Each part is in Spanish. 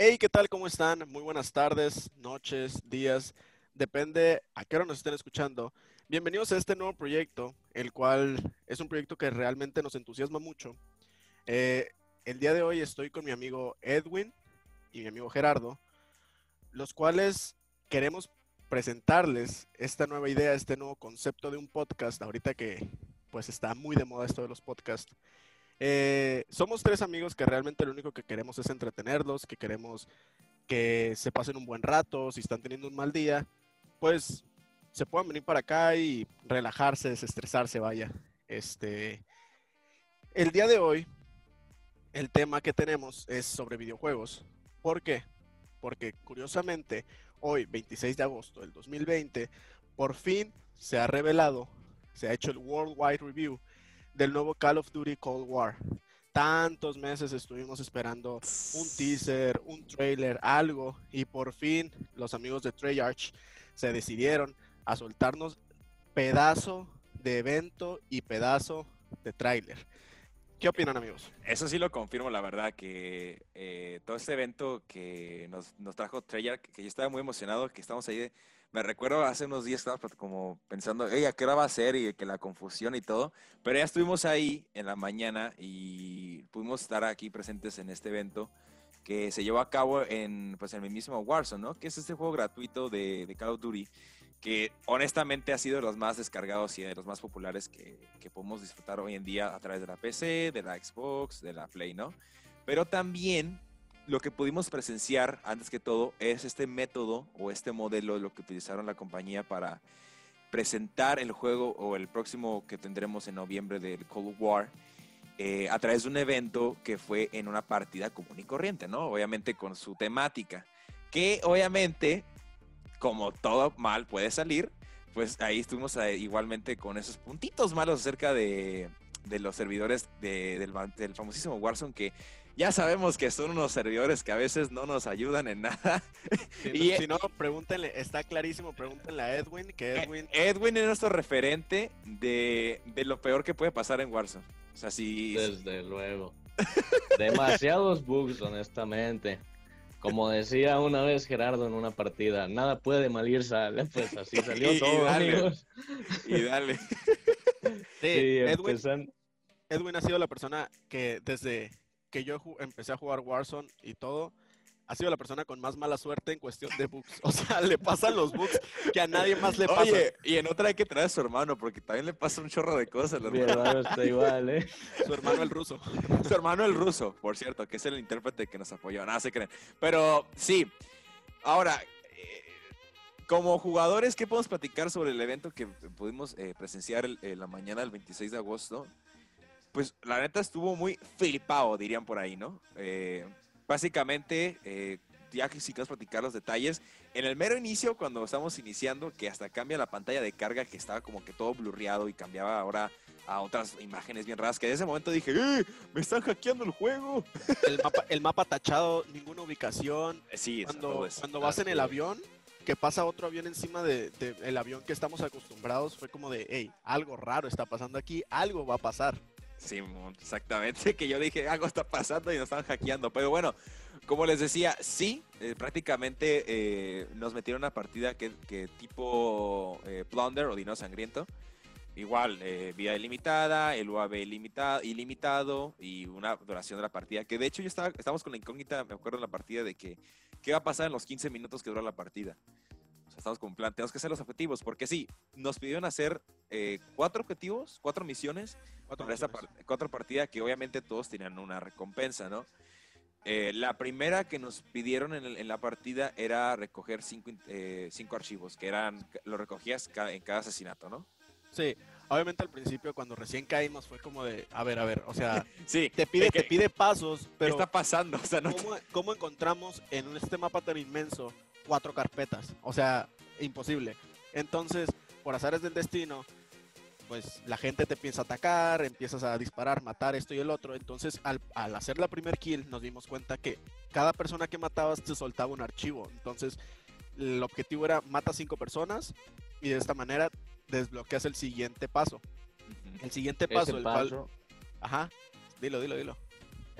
Hey, ¿qué tal? ¿Cómo están? Muy buenas tardes, noches, días. Depende a qué hora nos estén escuchando. Bienvenidos a este nuevo proyecto, el cual es un proyecto que realmente nos entusiasma mucho. Eh, el día de hoy estoy con mi amigo Edwin y mi amigo Gerardo, los cuales queremos presentarles esta nueva idea, este nuevo concepto de un podcast, ahorita que pues está muy de moda esto de los podcasts. Eh, somos tres amigos que realmente lo único que queremos es entretenerlos, que queremos que se pasen un buen rato, si están teniendo un mal día, pues se puedan venir para acá y relajarse, desestresarse, vaya. Este, el día de hoy, el tema que tenemos es sobre videojuegos. ¿Por qué? Porque curiosamente, hoy, 26 de agosto del 2020, por fin se ha revelado, se ha hecho el Worldwide Review del nuevo Call of Duty Cold War. Tantos meses estuvimos esperando un teaser, un trailer, algo, y por fin los amigos de Treyarch se decidieron a soltarnos pedazo de evento y pedazo de trailer. ¿Qué opinan amigos? Eso sí lo confirmo, la verdad, que eh, todo este evento que nos, nos trajo Treyarch, que yo estaba muy emocionado, que estamos ahí de, me recuerdo hace unos días estaba como pensando, ella ¿a qué hora va a ser? Y que la confusión y todo. Pero ya estuvimos ahí en la mañana y pudimos estar aquí presentes en este evento que se llevó a cabo en, pues, el mismo Warzone, ¿no? Que es este juego gratuito de, de Call of Duty que honestamente ha sido de los más descargados y de los más populares que, que, podemos disfrutar hoy en día a través de la PC, de la Xbox, de la Play, ¿no? Pero también lo que pudimos presenciar, antes que todo, es este método o este modelo de lo que utilizaron la compañía para presentar el juego o el próximo que tendremos en noviembre del Cold War eh, a través de un evento que fue en una partida común y corriente, ¿no? Obviamente con su temática, que obviamente, como todo mal puede salir, pues ahí estuvimos eh, igualmente con esos puntitos malos acerca de, los servidores de, del, del famosísimo Warzone que ya sabemos que son unos servidores que a veces no nos ayudan en nada. Si, y, si no, pregúntenle, está clarísimo, pregúntenle a Edwin, que Eh, Edwin... Edwin es nuestro referente de, de lo peor que puede pasar en Warzone. O sea, si... Desde luego. Demasiados bugs, honestamente. Como decía una vez Gerardo en una partida, nada puede mal ir sale, pues así salió Y- y todo, dale. amigos. Y dale. Sí, Sí, Edwin, Edwin ha sido la persona que desde que yo empecé a jugar Warzone y todo, ha sido la persona con más mala suerte en cuestión de bugs. O sea, le pasan los bugs que a nadie más le pasa. Oye, y en otra hay que traer a su hermano, porque también le pasa un chorro de cosas. Mi hermano. hermano está igual, ¿eh? Su hermano el ruso. Su hermano el ruso, por cierto, que es el intérprete que nos apoyó. Nada, se creen. Pero sí. Ahora, eh, como jugadores, ¿qué podemos platicar sobre el evento que pudimos eh, presenciar el- eh, la mañana del 26 de agosto? Pues la neta estuvo muy flipado, dirían por ahí, ¿no? Eh, básicamente, eh, ya que si quieres platicar los detalles, en el mero inicio, cuando estamos iniciando, que hasta cambia la pantalla de carga, que estaba como que todo blurreado y cambiaba ahora a otras imágenes bien raras, que en ese momento dije, ¡eh! ¡Me están hackeando el juego! El mapa, el mapa tachado, ninguna ubicación. Eh, Sí, Cuando, eso. cuando vas en el avión, que pasa otro avión encima del de, el avión que estamos acostumbrados, fue como de, hey, algo raro está pasando aquí, algo va a pasar. Sí, exactamente, que yo dije, algo está pasando y nos están hackeando. Pero bueno, como les decía, sí, eh, prácticamente eh, nos metieron una partida que, que tipo eh, Plunder o Dino Sangriento. Igual, vida ilimitada, el UAV ilimitado, ilimitado y una duración de la partida. Que de hecho yo estaba, estábamos con la incógnita, me acuerdo en la partida, de que qué va a pasar en los 15 minutos que dura la partida. Estamos con un plan, tenemos que hacer los objetivos, porque sí, nos pidieron hacer eh, cuatro objetivos, cuatro misiones Cuatro para esta misiones. par- cuatro partidas que obviamente todos tenían una recompensa, ¿no? Eh, la primera que nos pidieron en, el- en la partida era recoger cinco, in- eh, cinco archivos, que eran, lo recogías en cada asesinato, ¿no? Sí, obviamente al principio cuando recién caímos fue como de, a ver, a ver, o sea, Sí, te pide, que- te pide pasos, ¿qué pero está pasando? O sea, no, ¿cómo, cómo encontramos en este mapa tan inmenso cuatro carpetas? O sea, imposible. Entonces, por azares del destino, pues la gente te empieza a atacar, empiezas a disparar, matar esto y el otro. Entonces, al, al hacer la primer kill, nos dimos cuenta que cada persona que matabas te soltaba un archivo. Entonces, el objetivo era mata cinco personas y de esta manera desbloqueas el siguiente paso. El siguiente paso, el cual... paso, Ajá, dilo, dilo, dilo.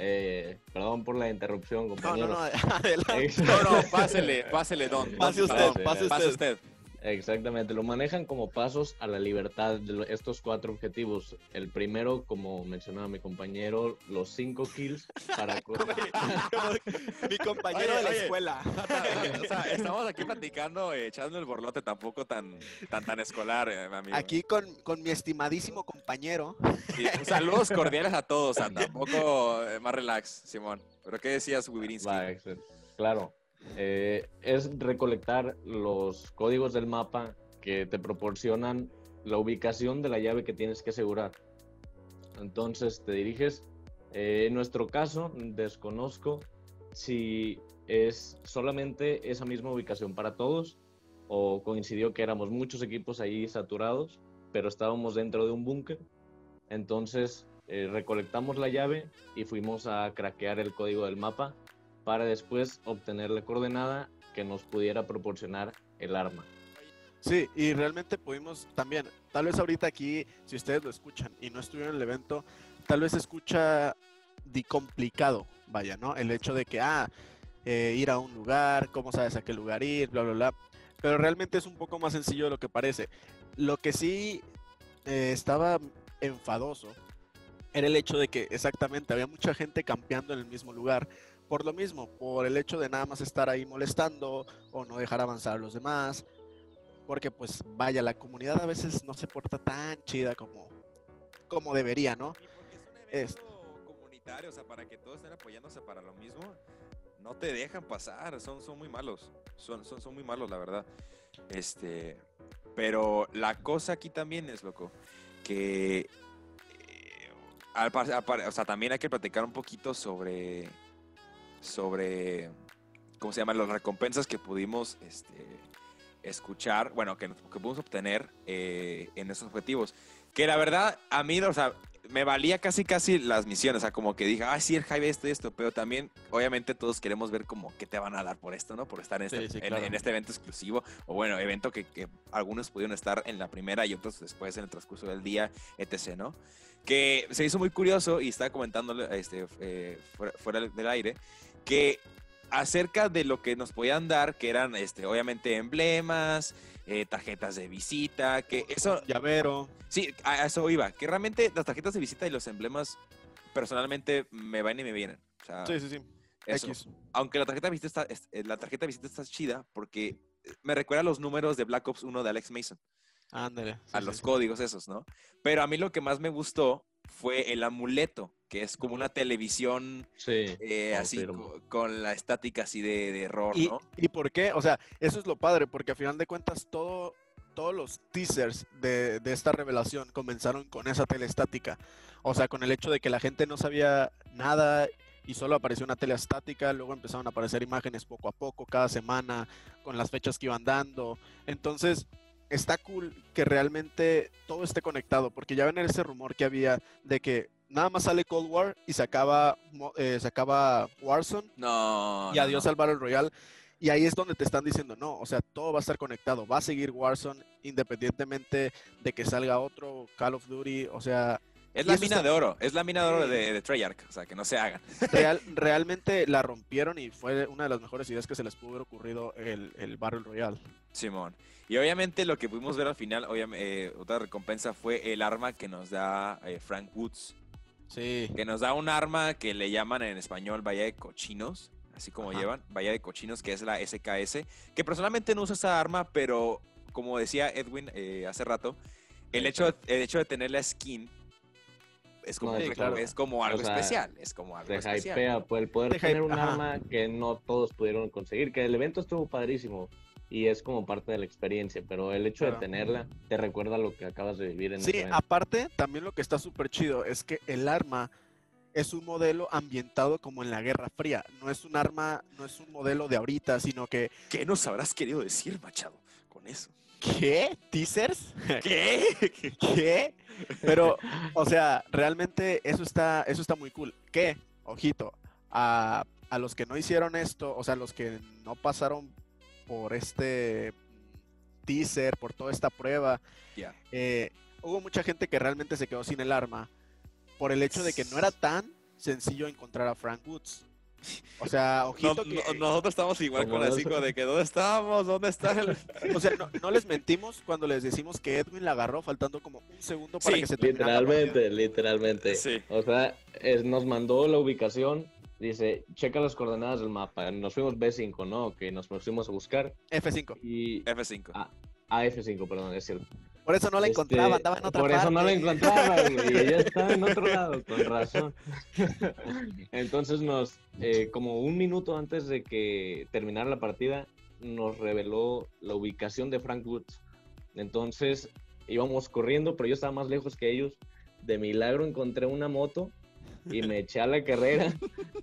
Eh, perdón por la interrupción, No, compañero. no, no, adelante. Ex- No, no, pásele, pásele, don. Pase usted, pase Pase usted. Exactamente, lo manejan como pasos a la libertad de estos cuatro objetivos. El primero, como mencionaba mi compañero, los cinco kills para... Mi compañero Oye, de la oye. escuela. O sea, estamos aquí platicando, eh, echando el borlote tampoco tan, tan, tan escolar, eh, amigo. Aquí con, con mi estimadísimo compañero. Sí, saludos cordiales a todos, o sea, tampoco eh, más relax, Simón. ¿Pero qué decías, excelente. Claro, eh, es recolectar los códigos del mapa que te proporcionan la ubicación de la llave que tienes que asegurar. Entonces te diriges. eh, en nuestro caso, desconozco si es solamente esa misma ubicación para todos o coincidió que éramos muchos equipos ahí saturados, pero estábamos dentro de un búnker. Entonces eh, recolectamos la llave y fuimos a craquear el código del mapa para después obtener la coordenada que nos pudiera proporcionar el arma. Sí, y realmente pudimos también, tal vez ahorita aquí, si ustedes lo escuchan y no estuvieron en el evento, tal vez escucha de complicado, vaya, ¿no? El hecho de que, ah, eh, ir a un lugar, cómo sabes a qué lugar ir, bla, bla, bla. Pero realmente es un poco más sencillo de lo que parece. Lo que sí eh, estaba enfadoso era el hecho de que exactamente había mucha gente campeando en el mismo lugar. Por lo mismo, por el hecho de nada más estar ahí molestando o no dejar avanzar a los demás. Porque pues vaya, la comunidad a veces no se porta tan chida como, como debería, ¿no? Es un evento comunitario, o sea, para que todos estén apoyándose para lo mismo, no te dejan pasar, son, son muy malos, son, son, son muy malos, la verdad. Este, pero la cosa aquí también es, loco, que eh, al al o sea, también hay que platicar un poquito sobre, sobre, ¿cómo se llama? Las recompensas que pudimos, este, escuchar, bueno, que, que pudimos obtener eh, en esos objetivos. Que la verdad, a mí, o sea, me valía casi casi las misiones, o sea, como que dije, ah, sí, el Jaime esto y esto, pero también, obviamente, todos queremos ver como qué te van a dar por esto, ¿no? Por estar en este, Sí, sí, en- claro. en este evento exclusivo, o bueno, evento que, que algunos pudieron estar en la primera y otros después en el transcurso del día, etc., ¿no? Que se hizo muy curioso y estaba comentándole este, eh, fuera, fuera del aire, que acerca de lo que nos podían dar, que eran, este, obviamente, emblemas, eh, tarjetas de visita, que eso, Llavero. Sí, a eso iba. Que realmente las tarjetas de visita y los emblemas personalmente me van y me vienen. O sea, Sí, sí, sí. eso. X. Aunque la tarjeta de visita está, es- eh, la tarjeta de visita está chida porque me recuerda a los números de Black Ops 1 de Alex Mason, Ándale. sí, a sí, los sí. códigos esos, ¿no? Pero a mí lo que más me gustó fue el amuleto, que es como una televisión Sí, eh, así con la estática así de, de error, ¿Y, ¿no? ¿Y por qué? O sea, eso es lo padre, porque a final de cuentas todo, todos los teasers de, de esta revelación comenzaron con esa tele estática. O sea, con el hecho de que la gente no sabía nada y solo apareció una tele estática, luego empezaron a aparecer imágenes poco a poco, cada semana, con las fechas que iban dando. Entonces, está cool que realmente todo esté conectado, porque ya ven ese rumor que había de que nada más sale Cold War y se acaba, eh, se acaba Warzone No. y adiós no. al Battle Royale. Y ahí es donde te están diciendo, no, o sea, todo va a estar conectado, va a seguir Warzone independientemente de que salga otro Call of Duty, o sea, Es la mina está- de oro, es la mina de oro de, de Treyarch, o sea, que no se hagan. real- realmente la rompieron y fue una de las mejores ideas que se les pudo haber ocurrido el, el Battle Royale. Simón. Y obviamente lo que pudimos ver al final, obviamente, eh, otra recompensa fue el arma que nos da eh, Frank Woods. Sí, Que nos da un arma que le llaman en español Bahía de Cochinos, así como Ajá. llevan, Bahía de Cochinos, que es la SKS. Que personalmente no uso esa arma, pero como decía Edwin eh, hace rato, el hecho, el hecho de tener la skin es como, No, sí, claro. es como algo O sea, especial. Es como algo Te especial. hypea pues, el poder Te tener hype- un ajá. arma que no todos pudieron conseguir, que el evento estuvo padrísimo y es como parte de la experiencia, pero el hecho Claro. de tenerla te recuerda lo que acabas de vivir en sí, aparte, también lo que está súper chido es que el arma es un modelo ambientado como en la Guerra Fría, no es un arma, no es un modelo de ahorita, sino que, ¿Qué nos habrás querido decir, Machado, con eso? ¿Qué? ¿Teasers? ¿Qué? ¿Qué? Pero, o sea, realmente eso está, eso está muy cool. ¿Qué? Ojito, a, a los que no hicieron esto, o sea, los que no pasaron por este teaser, por toda esta prueba, eh, hubo mucha gente que realmente se quedó sin el arma por el hecho de que no era tan, sencillo encontrar a Frank Woods. O sea, No- ojito que... no- nosotros estamos igual con la dos- cinco de que ¿dónde estamos? ¿Dónde está el...? O sea, no, no les mentimos cuando les decimos que Edwin la agarró faltando como un segundo para Sí, que se terminara Literalmente, literalmente. Sí. O sea, es- nos mandó la ubicación, dice, checa las coordenadas del mapa. Nos fuimos B5, ¿no? Que nos pusimos a buscar. partida. F5. Y F5. Ah, AF5, perdón, es cierto. Por eso no la Este, encontraba, andaba en otra Por parte. eso no la encontraba, güey. y Ella estaba en otro lado, con razón. Entonces nos, eh, como un minuto antes de que terminara la partida, nos reveló la ubicación de Frank Woods. Entonces íbamos corriendo, pero yo estaba más lejos que ellos. De milagro encontré una moto y me eché a la carrera.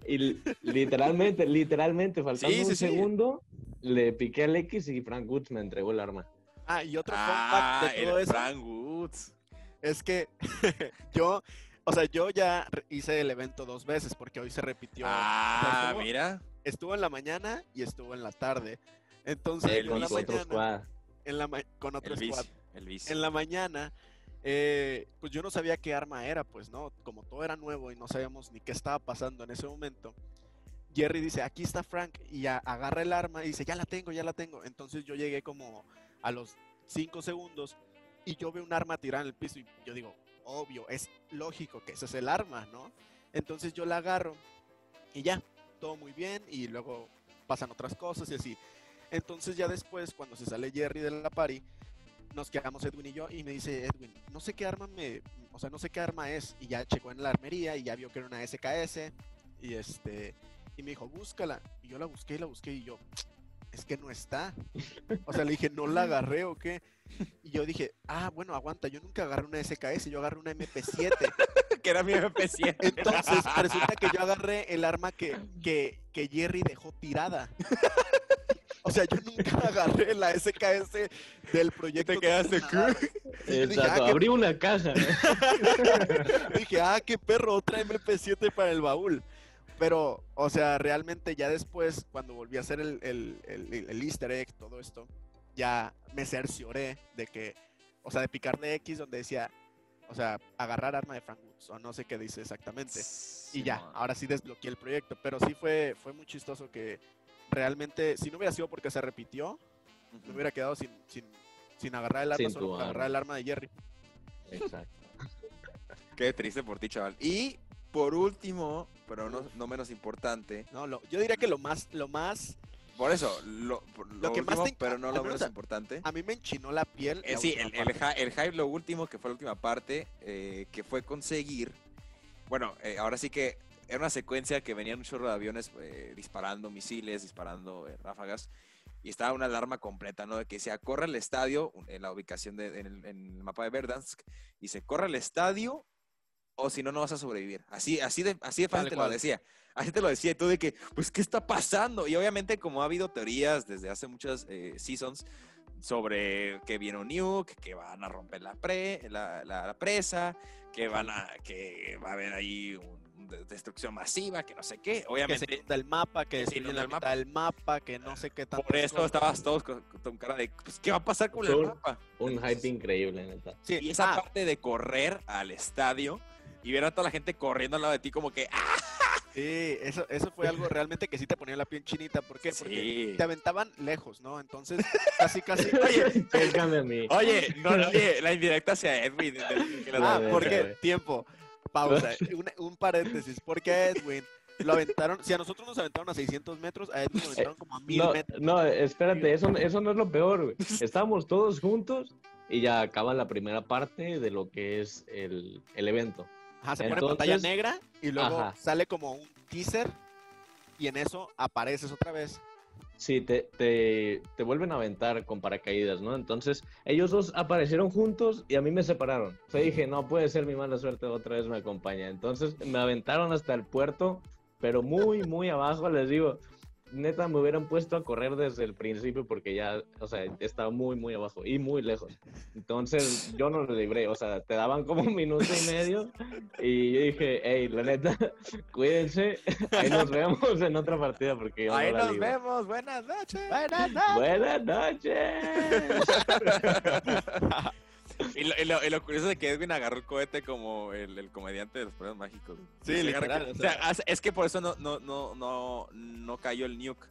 Y li- literalmente, literalmente, faltando Sí, sí, un sí. segundo, le piqué al X y Frank Woods me entregó el arma. Ah, y otro fun Ah, fact de todo eso Frank Woods. es que yo, o sea, yo ya hice el evento dos veces porque hoy se repitió. Ah, estuvo- mira. Estuvo en la mañana y estuvo en la tarde. Entonces, El la con otro mañana, squad. en la ma- con otro El squad. El. En la mañana, eh, pues yo no sabía qué arma era, pues no, como todo era nuevo y no sabíamos ni qué estaba pasando en ese momento. Jerry dice, aquí está Frank, y agarra el arma y dice, ya la tengo, ya la tengo. Entonces yo llegué como a los 5 segundos y yo veo un arma tirada en el piso y yo digo, obvio, es lógico que ese es el arma, ¿no? Entonces yo la agarro y ya, todo muy bien y luego pasan otras cosas y así. Entonces ya después, cuando se sale Jerry de la party, nos quedamos Edwin y yo y me dice Edwin, no sé qué arma me, o sea, no sé qué arma es y ya checó en la armería y ya vio que era una SKS y este y me dijo, "Búscala." Y yo la busqué y la busqué y yo, "Es que no está." O sea, le dije, "¿No la agarré o qué?" Y yo dije, "Ah, bueno, aguanta, yo nunca agarré una SKS, yo agarré una MP7." que era mi MP7. Entonces, resulta que yo agarré el arma que, que, que Jerry dejó tirada. O sea, yo nunca agarré la SKS del proyecto. te quedaste, dije, Exacto, ah, qué abrí una caja. Dije, ah, qué perro, otra MP7 para el baúl. Pero, o sea, realmente ya después, cuando volví a hacer el, el, el- el easter egg, todo esto, ya me cercioré de que, o sea, de picar de X donde decía, o sea, agarrar arma de Frank Woods, o no sé qué dice exactamente. Y ya, ahora sí desbloqueé el proyecto, pero sí fue, fue muy chistoso que realmente, si no hubiera sido porque se repitió, me hubiera quedado sin, sin, sin agarrar el arma, Sin solo por agarrar arma. el arma de Jerry. Exacto. Qué triste por ti, chaval. Y por último, pero no, no menos importante, No, lo- yo diría que lo más, lo más por eso, lo, lo que más último, te- pero no lo menos importante. A mí me enchinó la piel. Eh, la sí, el, el, el hype, lo último, que fue la última parte, eh, que fue conseguir. Bueno, eh, ahora sí que era una secuencia que venían un chorro de aviones disparando misiles, disparando ráfagas, y estaba una alarma completa, ¿no? De que se corre al estadio, en la ubicación de, en, el, en el mapa de Verdansk, y se corre al estadio, o si no, no vas a sobrevivir. Así, así de, así de fácil Tal te lo cual. decía. Así te lo decía, y tú de que, pues, ¿qué está pasando? Y obviamente, como ha habido teorías desde hace muchas eh, seasons, sobre que viene un nuke, que van a romper la, pre, la, la- la presa, que van a que va a haber ahí un- de- destrucción masiva, que no sé qué. que se Obviamente, el mapa, que que se el mapa. del mapa, que no sé qué tanto. por eso estabas todos con, con cara de, pues, ¿qué va a pasar con el un- mapa? Un Entonces, hype increíble, neta. Sí, Y esa ah, parte de correr al estadio y ver a toda la gente corriendo al lado de ti como que, ¡ah! sí, eso, eso fue algo realmente que sí te ponía la piel chinita. ¿Por qué? Porque Sí. te aventaban lejos, ¿no? Entonces, casi, casi. Oye, Déjame a mí. Oye, no, no, oye, la indirecta hacia Edwin. ah, verga, ¿por qué? güey. Tiempo. Pausa. Un, un paréntesis. Porque a Edwin lo aventaron. Si a nosotros nos aventaron a 600 metros, a Edwin lo aventaron como a 1000 No, metros. no, espérate, eso, eso no es lo peor, güey. Estábamos todos juntos y ya acaba la primera parte de lo que es el, el evento. Ajá, se pone pantalla negra y luego Ajá. sale como un teaser. Y en eso apareces otra vez. Sí, te, te, te vuelven a aventar con paracaídas, ¿no? Entonces, ellos dos aparecieron juntos y a mí me separaron. O sea, dije, no puede ser mi mala suerte, otra vez me acompaña. Entonces, me aventaron hasta el puerto, pero muy, muy abajo, les digo. Neta, me hubieran puesto a correr desde el principio porque ya, o sea, estaba muy, muy abajo y muy lejos. Entonces, yo no lo libré, o sea, te daban como un minuto y medio y yo dije, hey, la neta, cuídense, ahí nos vemos en otra partida porque yo no Ahí la nos libro". vemos, buenas noches. Buenas noches. Buenas noches. Y lo, y lo- y lo curioso de que Edwin agarró el cohete como el, el comediante de los poderes mágicos. Sí, literal, o sea, es que por eso no, no, no, no, no cayó el nuke.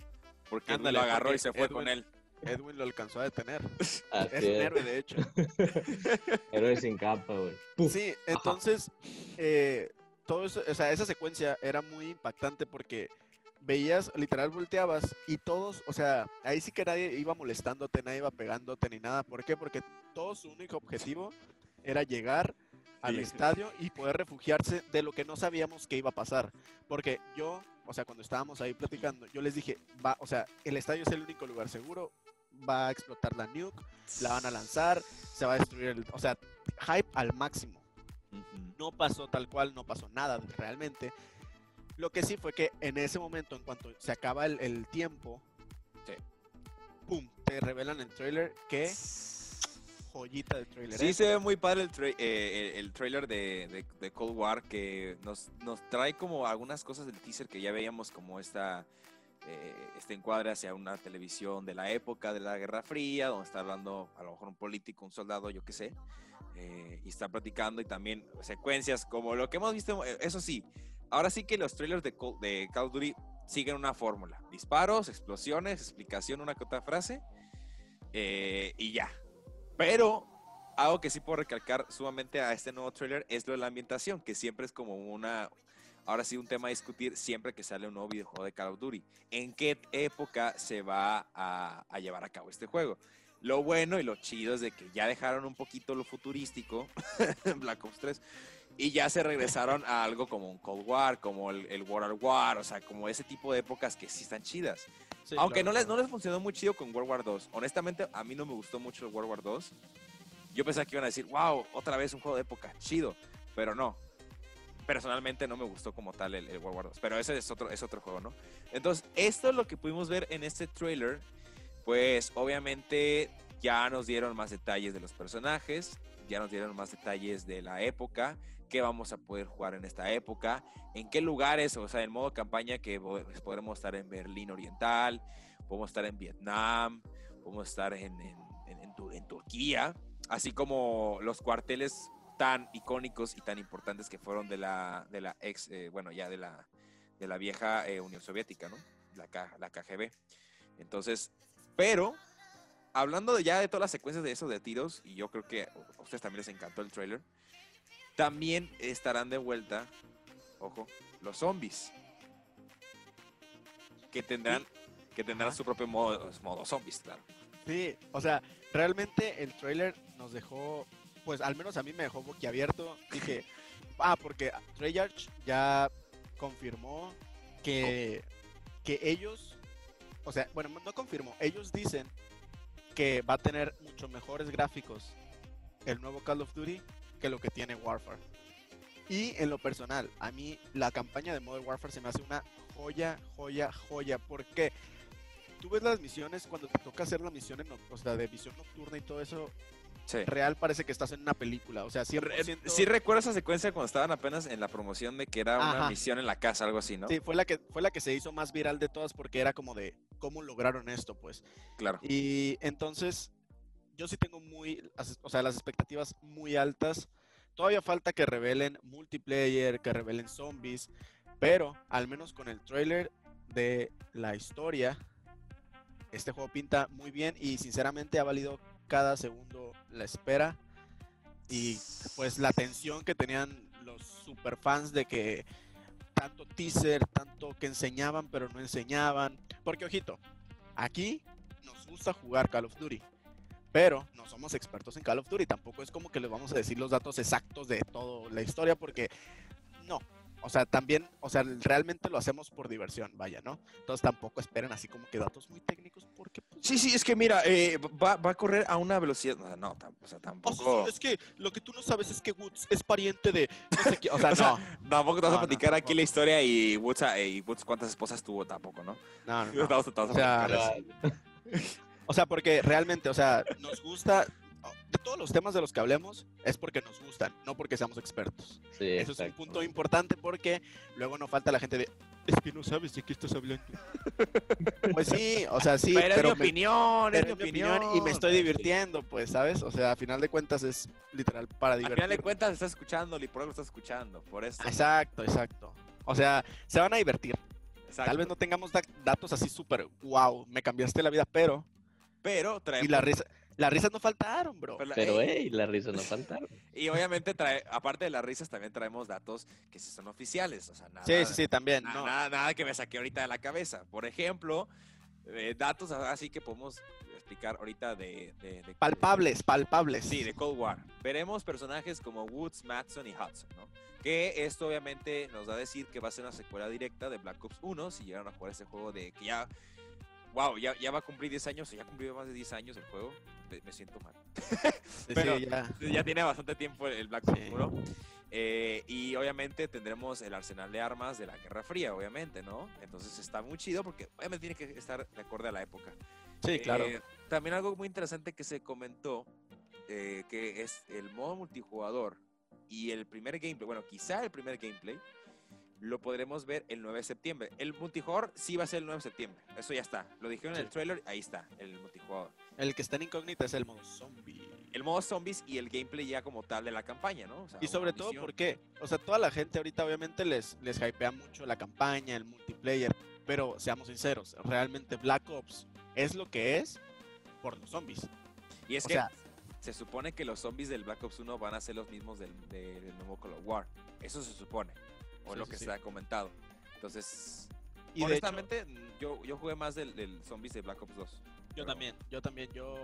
Porque Edwin Ándale, lo agarró porque y se fue Edwin- con él. Edwin lo alcanzó a detener. Así Es un héroe, de hecho. Héroe sin capa, güey. Sí, entonces, eh, todo eso, o sea, esa secuencia era muy impactante porque veías, literal, volteabas y todos, o sea, ahí sí que nadie iba molestándote, nadie iba pegándote ni nada. ¿Por qué? Porque todo su único objetivo era llegar al Sí. estadio y poder refugiarse de lo que no sabíamos que iba a pasar. Porque yo, o sea, cuando estábamos ahí platicando, yo les dije, va, o sea, el estadio es el único lugar seguro, va a explotar la nuke, la van a lanzar, se va a destruir el, o sea, hype al máximo no pasó tal cual, no pasó nada realmente. Lo que sí fue que en ese momento, en cuanto se acaba el, el tiempo, Sí. ¡pum! Te revelan el trailer. que joyita de trailer. Sí, ¿eh? se ve muy padre el, tra- eh, el, el trailer de, de- de Cold War que nos, nos trae como algunas cosas del teaser que ya veíamos como esta, eh, este encuadre hacia una televisión de la época de la Guerra Fría, donde está hablando a lo mejor un político, un soldado, yo qué sé, eh, y está platicando y también secuencias como lo que hemos visto, eso sí, ahora sí que los trailers de Call, of Duty siguen una fórmula, disparos, explosiones, explicación, una otra frase, eh, y ya. Pero algo que sí puedo recalcar sumamente a este nuevo trailer es lo de la ambientación, que siempre es como una, ahora sí un tema a discutir siempre que sale un nuevo videojuego de Call of Duty. ¿En qué época se va a, a llevar a cabo este juego? Lo bueno y lo chido es de que ya dejaron un poquito lo futurístico en Black Ops 3 y ya se regresaron a algo como un Cold War, como el, el World at War, o sea, como ese tipo de épocas que sí están chidas. Sí, Aunque claro, no, les, claro. no les funcionó muy chido con World War 2. Honestamente, a mí no me gustó mucho el World War 2. Yo pensaba que iban a decir, wow, otra vez un juego de época, chido. Pero no. Personalmente no me gustó como tal el, el World War 2. Pero ese es otro, es otro juego, ¿no? Entonces, esto es lo que pudimos ver en este trailer. Pues obviamente ya nos dieron más detalles de los personajes. Ya nos dieron más detalles de la época. Qué vamos a poder jugar en esta época. En qué lugares, o sea, en modo campaña que pues, podremos estar en Berlín Oriental. Podemos estar en Vietnam. Podemos estar en, en, en- Tu- en Turquía. Así como los cuarteles tan icónicos y tan importantes que fueron de la, de la ex, eh, bueno, ya de la, de la vieja eh, Unión Soviética, ¿no? La, K- la KGB. Entonces, pero, hablando de ya de todas las secuencias de esos de tiros, y yo creo que a ustedes también les encantó el trailer, también estarán de vuelta, ojo, los zombies. Que tendrán, que tendrán Ajá. su propio modo, modo zombies, claro. Sí, o sea, realmente el trailer nos dejó, pues al menos a mí me dejó boquiabierto. Dije, ah, porque Treyarch ya confirmó que, que ellos, o sea, bueno, no confirmó, ellos dicen que va a tener mucho mejores gráficos el nuevo Call of Duty que lo que tiene Warfare. Y en lo personal, a mí la campaña de Modern Warfare se me hace una joya, joya, joya. porque Tú ves las misiones cuando te toca hacer la misión en, o sea, de visión nocturna y todo eso, Sí. real parece que estás en una película. O sea, 100%. Sí recuerdo esa secuencia cuando estaban apenas en la promoción de que era una Ajá. misión en la casa, algo así, ¿no? Sí, fue la que fue la que se hizo más viral de todas porque era como de cómo lograron esto, pues. Claro. Y entonces yo sí tengo muy, o sea, las expectativas muy altas. Todavía falta que revelen multiplayer, que revelen zombies, pero al menos con el trailer de la historia, este juego pinta muy bien y sinceramente ha valido cada segundo la espera. Y pues la tensión que tenían los super fans de que tanto teaser, tanto que enseñaban pero no enseñaban, porque ojito, aquí nos gusta jugar Call of Duty, pero no somos expertos en Call of Duty, tampoco es como que les vamos a decir los datos exactos de toda la historia, porque no, o sea, también, o sea, realmente lo hacemos por diversión, vaya, ¿no? Entonces tampoco esperen así como que datos muy técnicos, porque pues, Sí, sí, es que mira, eh, va, va a correr a una velocidad. No, no, o sea, tampoco. sí, es que lo que tú no sabes es que Woods es pariente de no sé qué, o sea, O sea, no, Tampoco te vas No, a no, platicar aquí la historia y Woods, a- y Woods cuántas esposas tuvo tampoco, ¿no? no, no, O sea, así. O sea, porque realmente, o sea, nos gusta, de todos los temas de los que hablemos, es porque nos gustan, no porque seamos expertos. Sí, Eso es un exacto. punto importante porque luego no falta la gente de, Es que no sabes de qué estás hablando. Pues sí, o sea, sí, pero, pero, es mi me- opinión, es pero mi es mi opinión y me estoy divirtiendo, pues, ¿sabes? O sea, a final de cuentas es literal para divertir. final de cuentas estás escuchando y por algo estás escuchando, por eso. Exacto, exacto. O sea, se van a divertir. Exacto. Tal vez no tengamos da- datos así súper, wow, me cambiaste la vida, pero... Pero traemos... Y la risa, las risas no faltaron, bro. pero Pero, ey, hey, la risa no faltaron. Y obviamente, trae, aparte de las risas, también traemos datos que sí son oficiales. O sea, nada, Sí, sí, sí, también. No. nada, nada que me saqué ahorita de la cabeza. Por ejemplo, eh, datos así que podemos explicar ahorita de... de- de- Palpables, palpables. Sí, de Cold War. Veremos personajes como Woods, Madsen y Hudson, ¿no? Que esto obviamente nos da a decir que va a ser una secuela directa de Black Ops 1 si llegaron a jugar ese juego de que ya... Wow, ya, ya va a cumplir 10 años, ya cumplió más de 10 años el juego. Me, siento mal. Sí, pero- ya. Ya tiene bastante tiempo el Black Ops Sí. 1. Eh, y obviamente tendremos el arsenal de armas de la Guerra Fría, obviamente, ¿no? Entonces está muy chido porque obviamente tiene que estar de acuerdo a la época. Sí, claro. Eh, también algo muy interesante que se comentó, eh, que es el modo multijugador y el primer gameplay, bueno, quizá el primer gameplay, lo podremos ver el 9 de septiembre. El multijugador sí va a ser el 9 de septiembre, eso ya está. Lo dijeron en el trailer, ahí está, el multijugador. El que está en incógnita es el modo zombie. El modo zombies y el gameplay ya como tal de la campaña, ¿no? O sea, Y sobre todo porque, o sea, toda la gente ahorita obviamente les, les hypea mucho la campaña, el multiplayer, pero seamos sinceros, realmente Black Ops es lo que es por los zombies. Y es o que sea- se supone que los zombies del Black Ops 1 van a ser los mismos del, de- del nuevo Call of War. Eso se supone, o Sí, lo sí, que sí. se ha comentado. Entonces, Y de hecho, honestamente, yo, yo jugué más del, del zombies de Black Ops 2. yo pero- también, yo también, yo,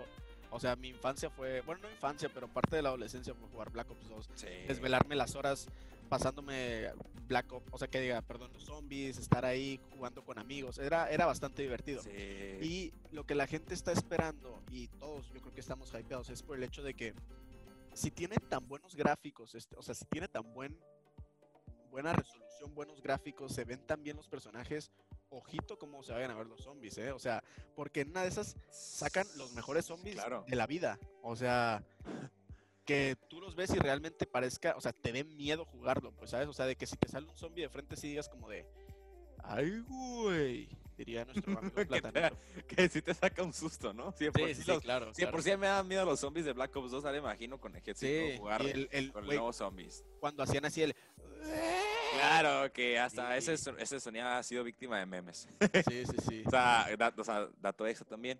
o sea, mi infancia fue, bueno, no infancia, pero parte de la adolescencia fue jugar Black Ops 2, Sí. desvelarme las horas pasándome Black Ops, o sea, que diga, perdón, los zombies, estar ahí jugando con amigos, era, era bastante divertido. Sí. Y lo que la gente está esperando, y todos yo creo que estamos hypeados, es por el hecho de que si tiene tan buenos gráficos, este, o sea, si tiene tan buen, buena resolución, buenos gráficos, se ven tan bien los personajes, ojito cómo se vayan a ver los zombies, ¿eh? O sea, porque en una de esas sacan los mejores zombies Claro. de la vida. O sea, que tú los ves y realmente parezca, o sea, te dé miedo jugarlo, pues, ¿sabes? O sea, de que si te sale un zombie de frente, sí digas como de, ay, güey, diría nuestro amigo Que te- Platanito. que sí te saca un susto, ¿no? Sí, Sí, sí sí, los- claro. sí, claro. por sí me dan miedo los zombies de Black Ops 2, ahora imagino con el Ejército Sí, jugar y el, el- con güey, nuevos zombies. cuando hacían así el... Claro, que hasta ese, Sí. ese sonido ha sido víctima de memes. Sí, sí, sí. O sea, dat- o sea, dato extra también.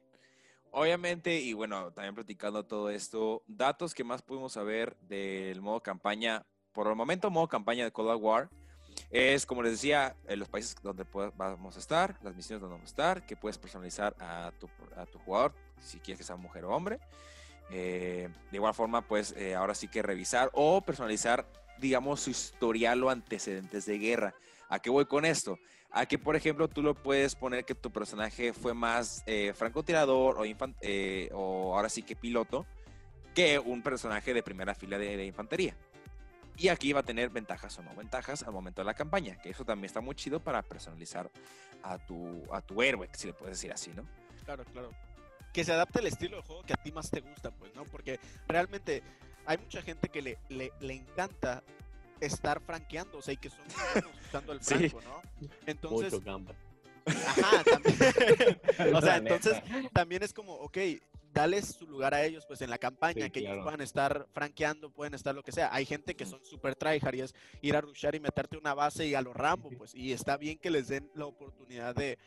Obviamente, y bueno, también platicando todo esto, datos que más pudimos saber del modo campaña, por el momento modo campaña de Cold War, es como les decía, en los países donde vamos a estar, las misiones donde vamos a estar, que puedes personalizar a tu, a tu jugador, si quieres que sea mujer o hombre. Eh, de igual forma, pues eh, ahora sí que revisar o personalizar, digamos, su historial o antecedentes de guerra. ¿A qué voy con esto? A que, por ejemplo, tú lo puedes poner que tu personaje fue más eh, francotirador o, eh, o ahora sí que piloto que un personaje de primera fila de, de infantería. Y aquí va a tener ventajas o no ventajas al momento de la campaña, que eso también está muy chido para personalizar a tu, a tu héroe, si le puedes decir así, ¿no? Claro, claro. Que se adapte al estilo de juego que a ti más te gusta, pues, ¿no? Porque realmente hay mucha gente que le, le, le encanta estar franqueando, o sea, y que son buenos usando el Sí. franco, ¿no? Entonces, Mucho campo. ajá, también. o sea, entonces también es como, ok, dales su lugar a ellos, pues en la campaña, Sí, que ellos puedan estar franqueando, pueden estar lo que sea. Hay gente que son super tryhard y es ir a rushar y meterte una base y a lo Rambo, pues, y está bien que les den la oportunidad de,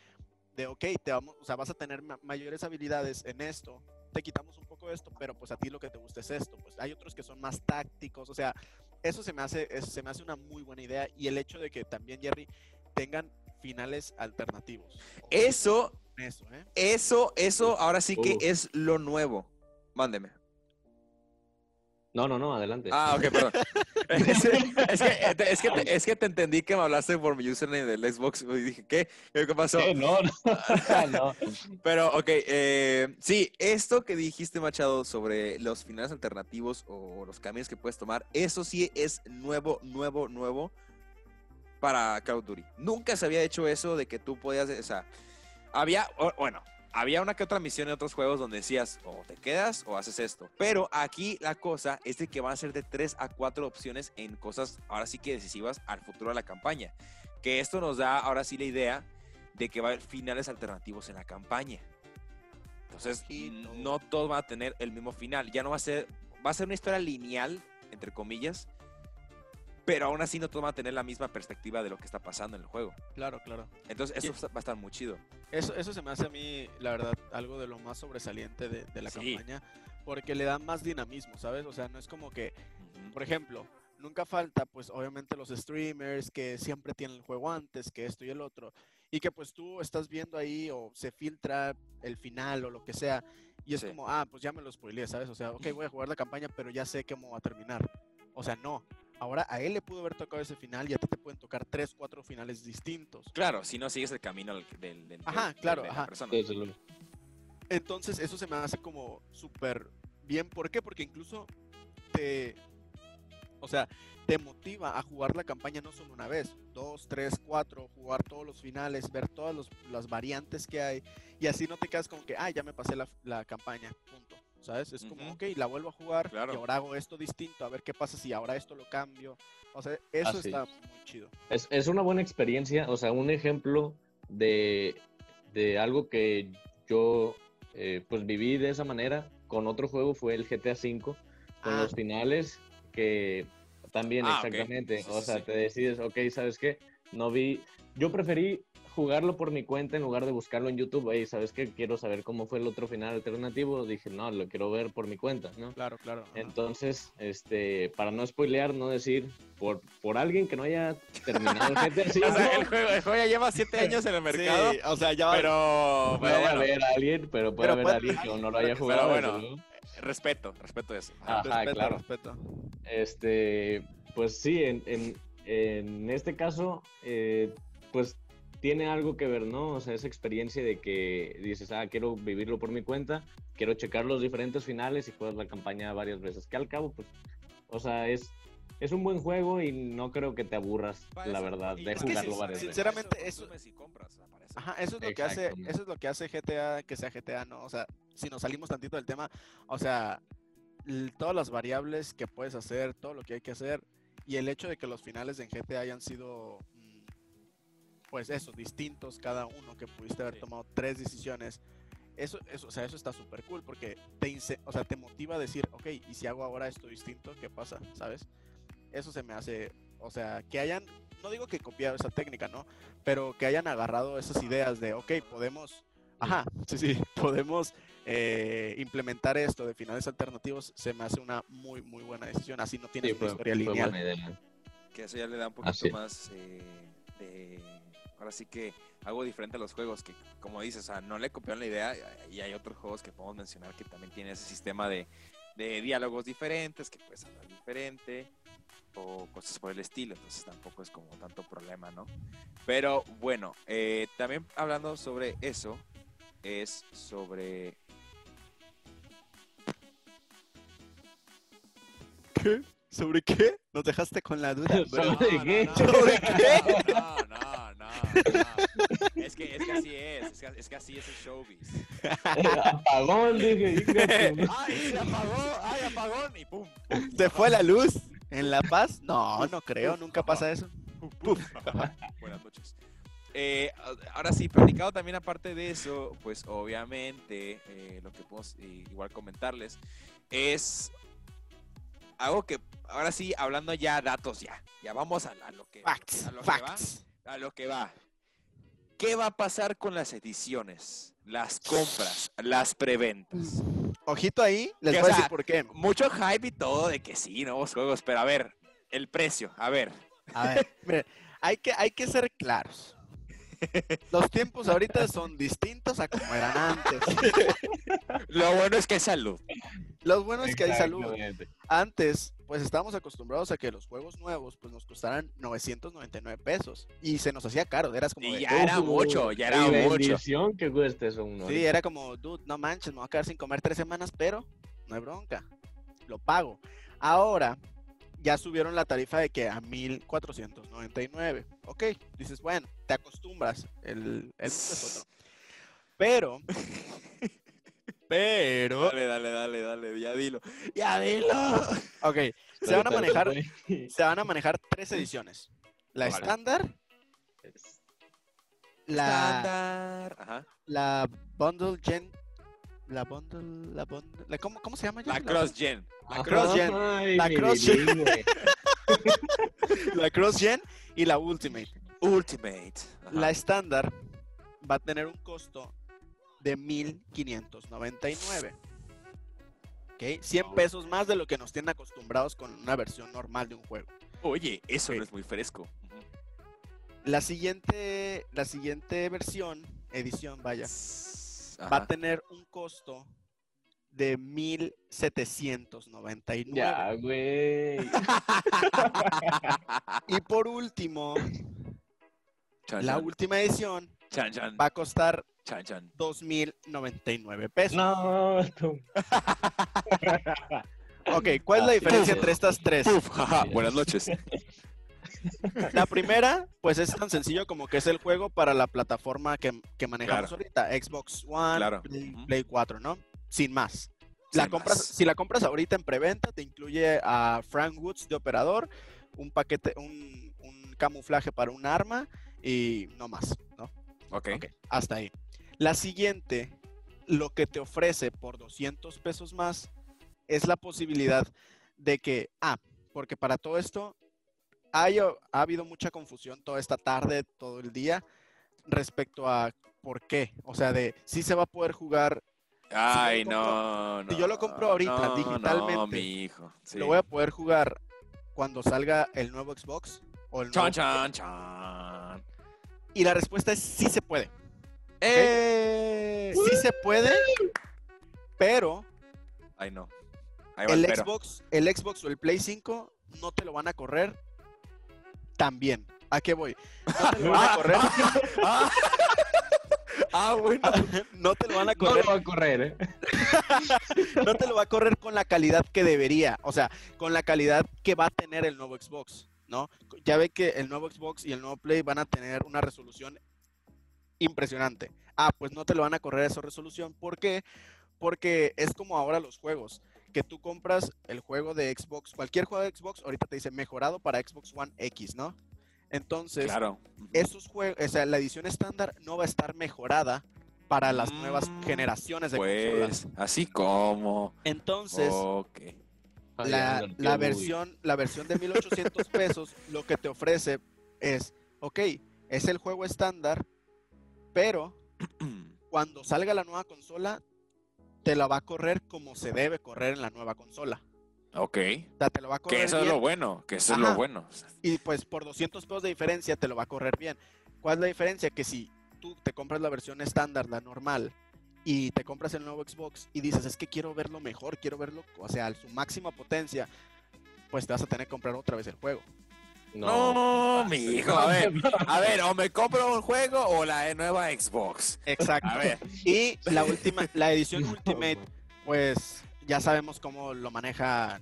de ok, te vamos, o sea, vas a tener ma- mayores habilidades en esto, te quitamos un poco esto, pero pues a ti lo que te gusta es esto, pues hay otros que son más tácticos, o sea, eso se me hace, es- se me hace una muy buena idea y el hecho de que también, Jerry, tengan finales alternativos. Eso, Eso, ¿eh? eso, eso, ahora sí que es lo nuevo. Mándeme. No, no, no, adelante. Ah, ok, perdón. es, es que, es, que te, es que te entendí que me hablaste por mi username del Xbox y dije, ¿qué? ¿Qué pasó? No, no, no. Pero, ok, eh, sí, esto que dijiste, Machado, sobre los finales alternativos o los caminos que puedes tomar, eso sí es nuevo, nuevo, nuevo para Call of Duty. Nunca se había hecho eso de que tú podías, o sea, había, bueno, había una que otra misión en otros juegos donde decías, o te quedas o haces esto. Pero aquí la cosa es de que van a ser de 3 a 4 opciones en cosas ahora sí que decisivas al futuro de la campaña. Que esto nos da ahora sí la idea de que va a haber finales alternativos en la campaña. Entonces, no todos van a tener el mismo final. Ya no va a ser, va a ser una historia lineal, entre comillas, pero aún así no todos van a tener la misma perspectiva de lo que está pasando en el juego. Claro, claro. Entonces, eso Y- va a estar muy chido. Eso, eso se me hace a mí, la verdad, algo de lo más sobresaliente de, de la Sí. campaña, porque le da más dinamismo, ¿sabes? O sea, no es como que, por ejemplo, nunca falta, pues obviamente los streamers que siempre tienen el juego antes, que esto y el otro, y que pues tú estás viendo ahí o se filtra el final o lo que sea, y es Sí. como, ah, pues ya me lo spoileé, ¿sabes? O sea, ok, voy a jugar la campaña, pero ya sé cómo va a terminar. O sea, no. Ahora a él le pudo haber tocado ese final y a ti te pueden tocar tres, cuatro finales distintos. Claro, si no sigues el camino del, del, del- Ajá, del- claro, de la ajá. persona. Desde luego. Entonces, eso se me hace como súper bien. ¿Por qué? Porque incluso te. O sea, te motiva a jugar la campaña no solo una vez, dos, tres, cuatro, jugar todos los finales, ver todas los- las variantes que hay. Y así no te quedas como que, ah, ya me pasé la, la campaña, punto. ¿Sabes? Es como, Ujú. ok, la vuelvo a jugar Claro. y ahora hago esto distinto, a ver qué pasa si ahora esto lo cambio. O sea, eso Así está es. muy chido. Es, es una buena experiencia, o sea, un ejemplo de, de algo que yo eh, pues viví de esa manera con otro juego fue el GTA V, con Ah. los finales que también Ah, exactamente, Sí, o sea, sí. te decides, ok, ¿sabes qué? No vi, yo preferí jugarlo por mi cuenta en lugar de buscarlo en YouTube, hey, ¿sabes qué? Quiero saber cómo fue el otro final alternativo, dije, no, lo quiero ver por mi cuenta, ¿no? Claro, claro. ajá. Entonces, este, para no spoilear, no decir, por, por alguien que no haya terminado el GTA O sea, el, juego, el juego ya lleva siete años en el mercado, Sí, o sea, ya va- pero, puede pero bueno, haber alguien, pero puede Pero haber puede- alguien que no lo haya pero jugado. bueno. desde luego. respeto, respeto eso. Ajá, respeto, claro. respeto. Este, pues sí, en, en, en este caso, eh, pues tiene algo que ver, ¿no? O sea, esa experiencia de que dices, ah, quiero vivirlo por mi cuenta, quiero checar los diferentes finales y juegas la campaña varias veces. Que al cabo, pues, o sea, es, es un buen juego y no creo que te aburras, Para la eso- verdad, de es que jugarlo sin- varias veces. sinceramente, eso- consumes y compras, me parece. Ajá, eso es lo que hace, eso es lo que hace GTA que sea GTA, ¿no? O sea, si nos salimos tantito del tema, o sea, todas las variables que puedes hacer, todo lo que hay que hacer, y el hecho de que los finales en GTA hayan sido, pues eso, distintos cada uno, que pudiste haber Sí. tomado tres decisiones, eso, eso, o sea, eso está súper cool, porque te, o sea, te motiva a decir, ok, y si hago ahora esto distinto, ¿qué pasa? ¿Sabes? Eso se me hace, o sea, que hayan, no digo que copiado esa técnica, ¿no? pero que hayan agarrado esas ideas de, ok, podemos, ajá, sí, sí, podemos eh, implementar esto de finales alternativos, se me hace una muy, muy buena decisión. Así no tienes Sí, una fue, historia fue lineal. buena idea. Que eso ya le da un poquito Así más eh, de... Ahora sí que algo diferente a los juegos, que como dices, o sea, no le copiaron la idea y hay otros juegos que podemos mencionar que también tienen ese sistema de, de diálogos diferentes, que puedes hablar diferente o cosas por el estilo, entonces tampoco es como tanto problema, ¿no? Pero bueno, eh, también hablando sobre eso, es sobre... ¿Qué? ¿Sobre qué? Nos dejaste con la duda. bro. ¿Sobre qué? ¿Sobre qué? No, no, no. Es que, es que así es, es que, es que así es el showbiz. Apagón, dije. ¡Ay, se apagó! ¡Ay, apagón! Y pum. ¿Se fue la luz en La Paz? No, no creo, nunca pasa eso. Puf. Buenas noches. Eh, ahora sí, platicado también aparte de eso, pues obviamente eh, lo que podemos eh, igual comentarles es algo que, ahora sí, hablando ya datos ya, ya vamos a, a lo que, Facts, a lo que facts. va, a lo que va. ¿Qué va a pasar con las ediciones, las compras, las preventas? Ojito ahí, les Que, voy o a decir por qué. Mucho hype y todo de que sí, nuevos juegos, pero a ver, el precio, a ver. A ver, miren, hay que, hay que ser claros. Los tiempos ahorita son distintos a como eran antes. Lo bueno es que es salud. Lo bueno es que hay salud. Antes, pues estábamos acostumbrados a que los juegos nuevos pues nos costaran 999 pesos y se nos hacía caro, eras como Y de, ya era mucho, ya era mucho. que cueste eso uno. Sí, era como, dude, no manches, me voy a quedar sin comer tres semanas, pero no hay bronca, lo pago. Ahora, ya subieron la tarifa de que a 1499. Ok, dices, bueno, te acostumbras, el, el mundo es otro. Pero, pero, Dale, dale, dale, dale, ya dilo. Ya dilo. ok, se van a manejar, se van a manejar tres ediciones. La Vale. estándar, La, Estándar. Ajá. la Bundle Gen. La Bundle. La bundle la- ¿cómo, ¿Cómo se llama? ya? La Cross Gen. La Cross Gen. Ay, La mi Cross Gen. bilingüe. La Cross Gen y la Ultimate. Ultimate. Ajá. La estándar va a tener un costo de 1599. ¿Ok? 100 pesos más de lo que nos tienen acostumbrados con una versión normal de un juego. Oye, eso no es muy fresco. La siguiente, la siguiente versión, edición, vaya, va a tener un costo de 1799. Ya, güey. Y por último, Chan, la chan. última edición Chan, chan. va a costar Chan, chan. 2099 pesos. No, no. Ok, ¿cuál es la Así diferencia entre estas tres? Uf, jaja, buenas noches. La primera, pues es tan sencillo como que es el juego para la plataforma que, que manejamos Claro. ahorita, Xbox One, Claro. Play, Ujú. Play 4, ¿no? Sin más. La Sin compras, más. Si la compras ahorita en preventa, te incluye a Frank Woods de operador, un paquete, un, un camuflaje para un arma y no más, ¿no? Ok. Ok, hasta ahí. La siguiente, lo que te ofrece por 200 pesos más es la posibilidad de que, ah, porque para todo esto hay- ha habido mucha confusión toda esta tarde, todo el día, respecto a por qué. O sea, de si se va a poder jugar, Ay, compro- no, no. si yo lo compro ahorita no, No, digitalmente, mi hijo. Sí. lo voy a poder jugar cuando salga el nuevo Xbox o el nuevo- Chan, chan, chan. Y la respuesta es sí se puede. ¡Eh! Sí se puede, pero Ay, no. Ahí va el. Xbox, el Xbox o el Play 5 no te lo van a correr tan bien. ¿A qué voy? No te lo van a correr, Ah, Ah, bueno. no te lo van a No correr, lo va a correr, ¿eh? no te lo va a correr con la calidad que debería, o sea, con la calidad que va a tener el nuevo Xbox, ¿no? Ya ve que el nuevo Xbox y el nuevo Play van a tener una resolución impresionante. Ah, pues no te lo van a correr a esa resolución. ¿Por qué? Porque es como ahora los juegos, que tú compras el juego de Xbox, cualquier juego de Xbox, ahorita te dice mejorado para Xbox One X, ¿no? Entonces, Claro. esos juegos, o sea, la edición estándar no va a estar mejorada para las nuevas Mm, generaciones de consolas. Pues, así como. Entonces, la, la versión, la versión de 1800 pesos lo que te ofrece es, ok, es el juego estándar, pero cuando salga la nueva consola, te la va a correr como se debe correr en la nueva consola. ok. O sea, te lo va a correr Que eso es lo bueno. Que eso es lo bueno. y pues por 200 pesos de diferencia te lo va a correr bien. ¿Cuál es la diferencia? Que si tú te compras la versión estándar, la normal, y te compras el nuevo Xbox y dices, es que quiero verlo mejor, quiero verlo, o sea, a su máxima potencia, pues te vas a tener que comprar otra vez el juego. No, mi hijo. A ver, a ver, o me compro un juego o la nueva Xbox. Exacto. A ver. Y la última, la edición No, Ultimate, man. pues ya sabemos cómo lo maneja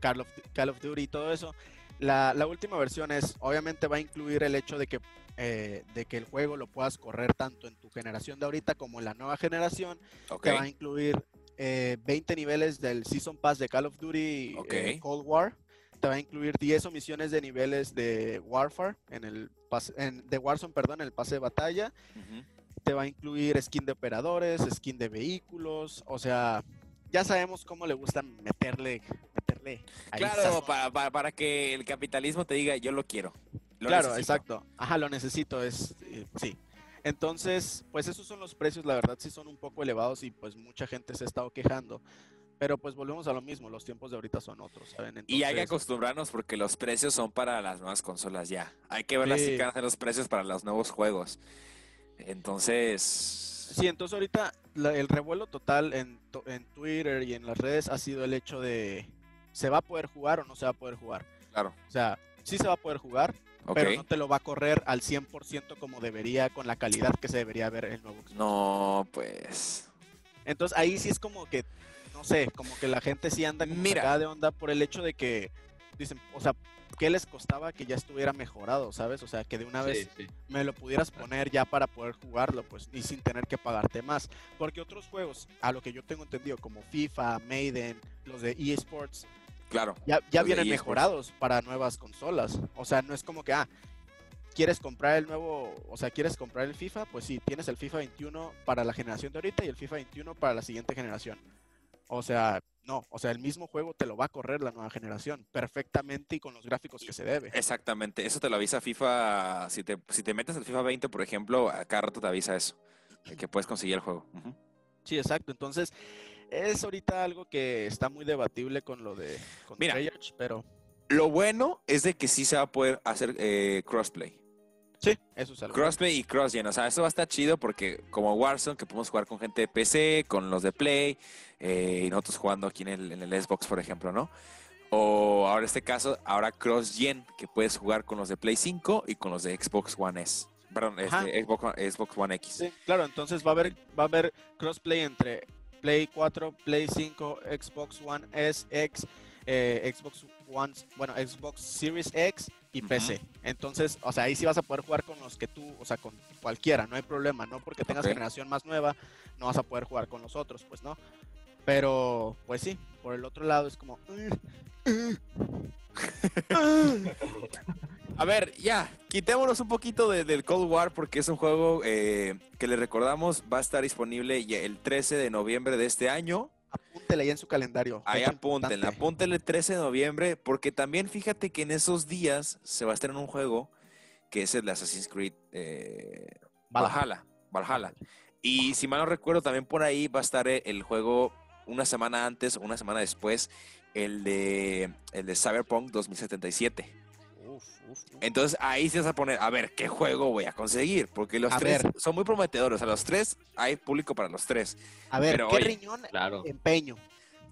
Call of, Call of Duty y todo eso. La, la última versión es, obviamente va a incluir el hecho de que, eh, de que el juego lo puedas correr tanto en tu generación de ahorita como en la nueva generación. Ok. Te va a incluir eh, 20 niveles del Season Pass de Call of Duty Ok. eh, Cold War. Te va a incluir 10 misiones de niveles de Warfare, en el pase- en, de Warzone, perdón, en el pase de batalla Ujú. te va a incluir skin de operadores, skin de vehículos, o sea, ya sabemos cómo le gusta meterle, meterle Claro, para, para, para que el capitalismo te diga, yo lo quiero. lo claro, necesito". exacto. Ajá, lo necesito, es, eh, sí. Entonces, pues esos son los precios, la verdad sí son un poco elevados y pues mucha gente se ha estado quejando. Pero pues volvemos a lo mismo, los tiempos de ahorita son otros, ¿saben? Y hay que acostumbrarnos porque los precios son para las nuevas consolas ya. Hay que ver las Sí. ser los precios para los nuevos juegos. Entonces, Sí, entonces ahorita la- el revuelo total en, en Twitter y en las redes ha sido el hecho de ¿se va a poder jugar o no se va a poder jugar? claro, O sea, sí se va a poder jugar, pero no te lo va a correr al 100% como debería, con la calidad que se debería ver el nuevo Xbox. No, pues. Entonces ahí sí es como que, no sé, como que la gente sí anda como Mira. de onda por el hecho de que, dicen, o sea, ¿qué les costaba que ya estuviera mejorado, sabes? O sea, que de una vez Sí, sí. me lo pudieras poner ya para poder jugarlo, pues, y sin tener que pagarte más. Porque otros juegos, a lo que yo tengo entendido, como FIFA, Maiden, los de eSports, Claro. ya, ya vienen mejorados para nuevas consolas. O sea, no es como que, ah, quieres comprar el nuevo, o sea, quieres comprar el FIFA, pues sí, tienes el FIFA 21 para la generación de ahorita y el FIFA 21 para la siguiente generación. O sea, no, o sea, el mismo juego te lo va a correr la nueva generación perfectamente y con los gráficos que se debe. Exactamente, eso te lo avisa FIFA. Si te, si te metes al FIFA 20, por ejemplo, a cada rato te avisa eso, que puedes conseguir el juego. Sí, exacto. Entonces, es ahorita algo que está muy debatible con lo de con Mira. Treyarch, pero Lo bueno es de que sí se va a poder hacer eh, crossplay. Sí, eso es algo. Crossplay y crossgen, o sea, eso va a estar chido porque como Warzone, que podemos jugar con gente de PC, con los de Play, eh, y nosotros jugando aquí en el, en el Xbox, por ejemplo, ¿no? O ahora en este caso, ahora crossgen, que puedes jugar con los de Play 5 y con los de Xbox One S. Perdón, este, Xbox, Xbox One X. Sí, claro, entonces va a haber va a haber crossplay entre Play 4, Play 5, Xbox One S, X, eh, Xbox One, bueno, Xbox Series X y. PC. Entonces, o sea, ahí sí vas a poder jugar con los que tú, o sea, con cualquiera, no hay problema, no porque tengas generación más nueva, no vas a poder jugar con los otros, pues no. Pero, pues sí, por el otro lado es como... A ver, ya, quitémonos un poquito de- del Cold War porque es un juego eh, que le recordamos va a estar disponible el 13 de noviembre de este año. Apúntele ahí en su calendario. Ahí apúntenle, apúntenle 13 de noviembre, porque también fíjate que en esos días se va a estar en un juego que es el de Assassin's Creed eh, Valhalla. Y si mal no recuerdo, también por ahí va a estar eh, el juego una semana antes o una semana después, el de, el de Cyberpunk 2077. Uf, uf, uf. Entonces ahí se vas a poner, a ver, ¿qué juego voy a conseguir? Porque los A tres ver. son muy prometedores. A los tres hay público para los tres. A ver, pero ¿qué oye, riñón Claro. empeño?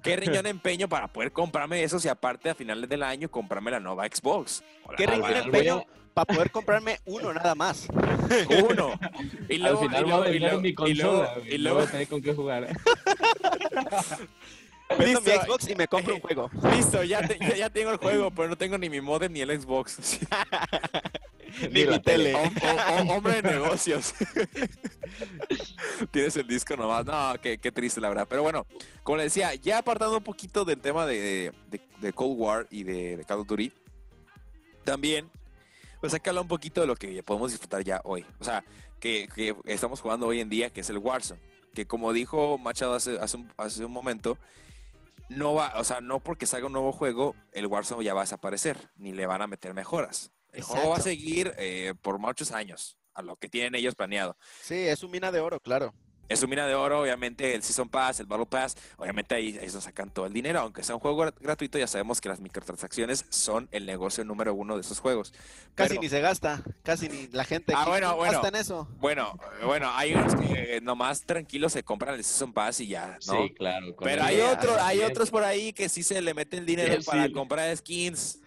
¿Qué riñón empeño para poder comprarme esos y aparte a finales del año comprarme la nueva Xbox? ¿Qué riñón empeño para poder comprarme uno nada más? Uno. Y Al luego, final y voy a luego- y vender luego- mi y consola. luego- y no luego- voy a tener con qué jugar. Vendo mi Listo. Xbox y me compro un juego. Listo, ya, te- ya, ya tengo el juego, pero no tengo ni mi modem ni el Xbox. Ni mi tele. Hom- hom- hombre de negocios. Tienes el disco nomás. No, qué, qué triste la verdad. Pero bueno, como le decía, ya apartando un poquito del tema de, de- de Cold War y de, de Call of Duty, también, pues hay que hablar un poquito de lo que podemos disfrutar ya hoy. O sea, que, que estamos jugando hoy en día, que es el Warzone. Que como dijo Machado hace, hace, un, hace un momento, no va, o sea, no porque salga un nuevo juego, el Warzone ya va a desaparecer, ni le van a meter mejoras. El juego va a seguir eh, por muchos años, a lo que tienen ellos planeado. Sí, es un mina de oro, claro. Es su mina de oro, obviamente el Season Pass, el Battle Pass, obviamente ahí ellos nos sacan todo el dinero, aunque sea un juego grat- gratuito, ya sabemos que las microtransacciones son el negocio número uno de esos juegos. Casi Pero- ni se gasta, casi ni la gente Ah, aquí bueno, bueno. gasta en eso. Bueno, bueno, hay unos que nomás tranquilos se compran el Season Pass y ya, ¿no? Sí, claro. con Pero hay otros, hay otros por ahí que sí se le meten dinero Sí, sí. para comprar skins.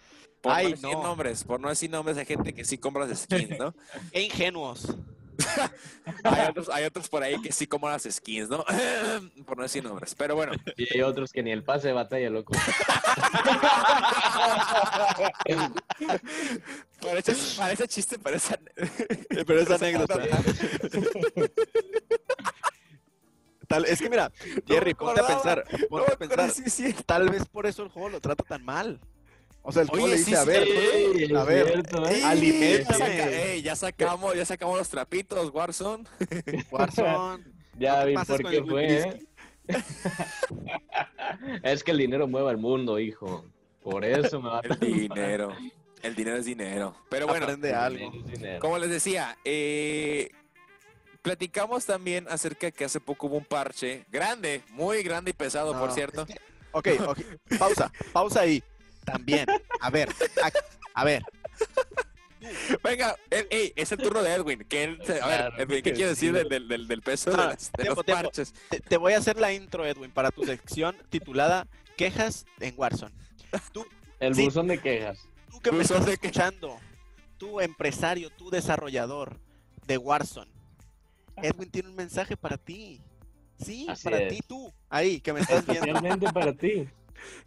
Por Ay, no decir no. nombres, por no decir nombres, hay gente que sí compra skins, ¿no? E ingenuos. hay, otros, hay otros por ahí que sí compran las skins, ¿no? por no decir nombres. Pero bueno, Y hay otros que ni el pase de batalla, loco. parece, parece chiste, parece, Pero es anécdota. Tal, es que mira, Jerry, ponte a pensar, No, ponte a pensar. sí, sí. Tal vez por eso el juego lo trata tan mal. O sea, el Oye, le sí, dice, a sí, ver, Sí, a ver, cierto, ¿eh? Aliméntame. ya, saca- ey, ya sacamos, ya sacamos los trapitos, Warzone. Warzone. Ya vi por qué fue. ¿eh? Es que el dinero mueve al mundo, hijo. Por eso me va a El dinero. El dinero es dinero. Pero bueno, Aprende algo. Como les decía, eh, platicamos también acerca que hace poco hubo un parche grande, muy grande y pesado, por cierto. es que- ok, ok, pausa, pausa ahí. También, a ver, a, a ver, Venga, ey, es el turno de Edwin. Que él a ver, Edwin, ¿qué que quiere decir del, del- del- peso de, Ah, las- de tiempo, los parches? te, te voy a hacer la intro, Edwin, para tu sección titulada Quejas en Warzone. El Sí. buzón de quejas. Tú que me estás de que- escuchando, tú empresario, tú desarrollador de Warzone, Edwin tiene un mensaje para ti. Sí, Así para es. ti, tú, ahí, que me estás viendo, Especialmente para ti.